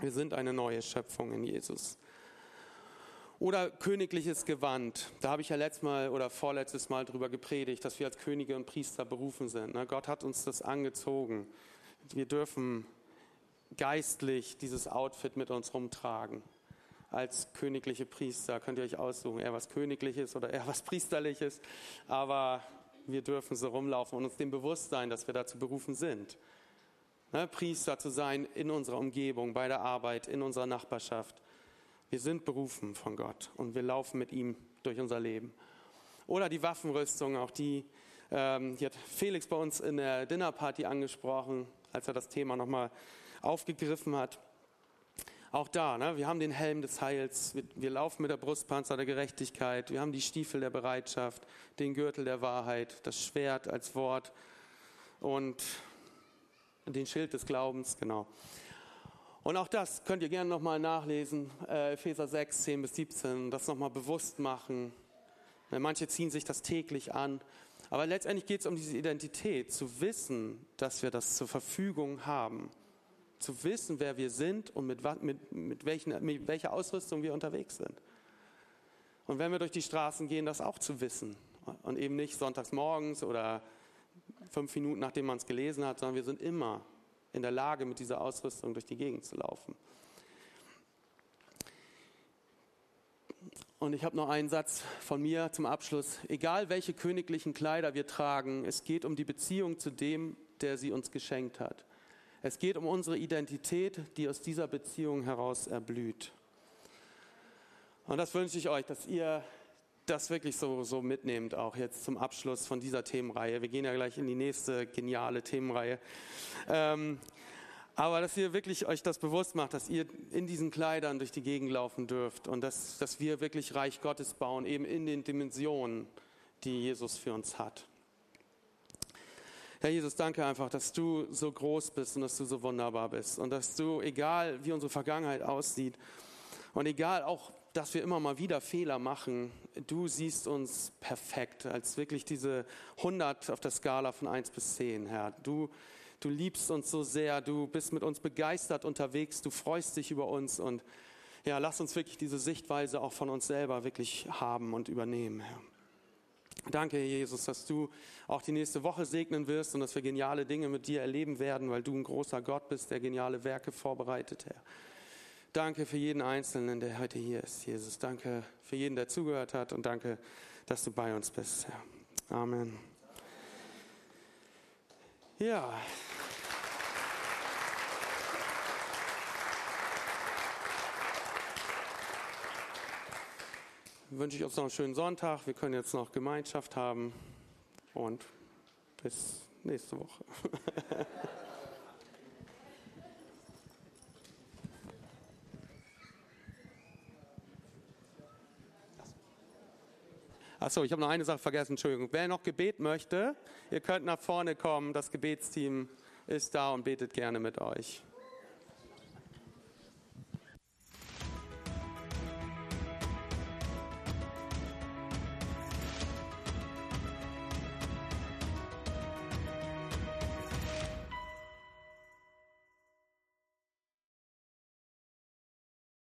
Wir sind eine neue Schöpfung in Jesus. Oder königliches Gewand. Da habe ich ja letztes Mal oder vorletztes Mal darüber gepredigt, dass wir als Könige und Priester berufen sind. Gott hat uns das angezogen. Wir dürfen geistlich dieses Outfit mit uns rumtragen. Als königliche Priester könnt ihr euch aussuchen, eher was Königliches oder eher was Priesterliches. Aber wir dürfen so rumlaufen und uns dem bewusst sein, dass wir dazu berufen sind. Priester zu sein in unserer Umgebung, bei der Arbeit, in unserer Nachbarschaft wir sind berufen von Gott und wir laufen mit ihm durch unser Leben. Oder die Waffenrüstung, auch die, ähm, die hat Felix bei uns in der Dinnerparty angesprochen, als er das Thema nochmal aufgegriffen hat. Auch da, ne, wir haben den Helm des Heils, wir, wir laufen mit der Brustpanzer der Gerechtigkeit, wir haben die Stiefel der Bereitschaft, den Gürtel der Wahrheit, das Schwert als Wort und den Schild des Glaubens, genau. Und auch das könnt ihr gerne nochmal nachlesen, äh, Epheser 6, 10 bis 17, das nochmal bewusst machen. Manche ziehen sich das täglich an. Aber letztendlich geht es um diese Identität, zu wissen, dass wir das zur Verfügung haben. Zu wissen, wer wir sind und mit, mit, mit, welchen, mit welcher Ausrüstung wir unterwegs sind. Und wenn wir durch die Straßen gehen, das auch zu wissen. Und eben nicht sonntags morgens oder fünf Minuten, nachdem man es gelesen hat, sondern wir sind immer in der Lage, mit dieser Ausrüstung durch die Gegend zu laufen. Und ich habe noch einen Satz von mir zum Abschluss. Egal welche königlichen Kleider wir tragen, es geht um die Beziehung zu dem, der sie uns geschenkt hat. Es geht um unsere Identität, die aus dieser Beziehung heraus erblüht. Und das wünsche ich euch, dass ihr das wirklich so, so mitnehmt, auch jetzt zum Abschluss von dieser Themenreihe. Wir gehen ja gleich in die nächste geniale Themenreihe. Ähm, aber dass ihr wirklich euch das bewusst macht, dass ihr in diesen Kleidern durch die Gegend laufen dürft und dass, dass wir wirklich Reich Gottes bauen, eben in den Dimensionen, die Jesus für uns hat. Herr Jesus, danke einfach, dass du so groß bist und dass du so wunderbar bist und dass du, egal wie unsere Vergangenheit aussieht und egal auch dass wir immer mal wieder Fehler machen. Du siehst uns perfekt, als wirklich diese 100 auf der Skala von 1 bis 10, Herr. Du, du liebst uns so sehr, du bist mit uns begeistert unterwegs, du freust dich über uns und ja, lass uns wirklich diese Sichtweise auch von uns selber wirklich haben und übernehmen, Herr. Danke, Jesus, dass du auch die nächste Woche segnen wirst und dass wir geniale Dinge mit dir erleben werden, weil du ein großer Gott bist, der geniale Werke vorbereitet, Herr. Danke für jeden Einzelnen, der heute hier ist, Jesus. Danke für jeden, der zugehört hat und danke, dass du bei uns bist. Amen. Ja. Wünsche ich uns noch einen schönen Sonntag. Wir können jetzt noch Gemeinschaft haben und bis nächste Woche. [LAUGHS] Achso, ich habe noch eine Sache vergessen, Entschuldigung. Wer noch Gebet möchte, ihr könnt nach vorne kommen. Das Gebetsteam ist da und betet gerne mit euch.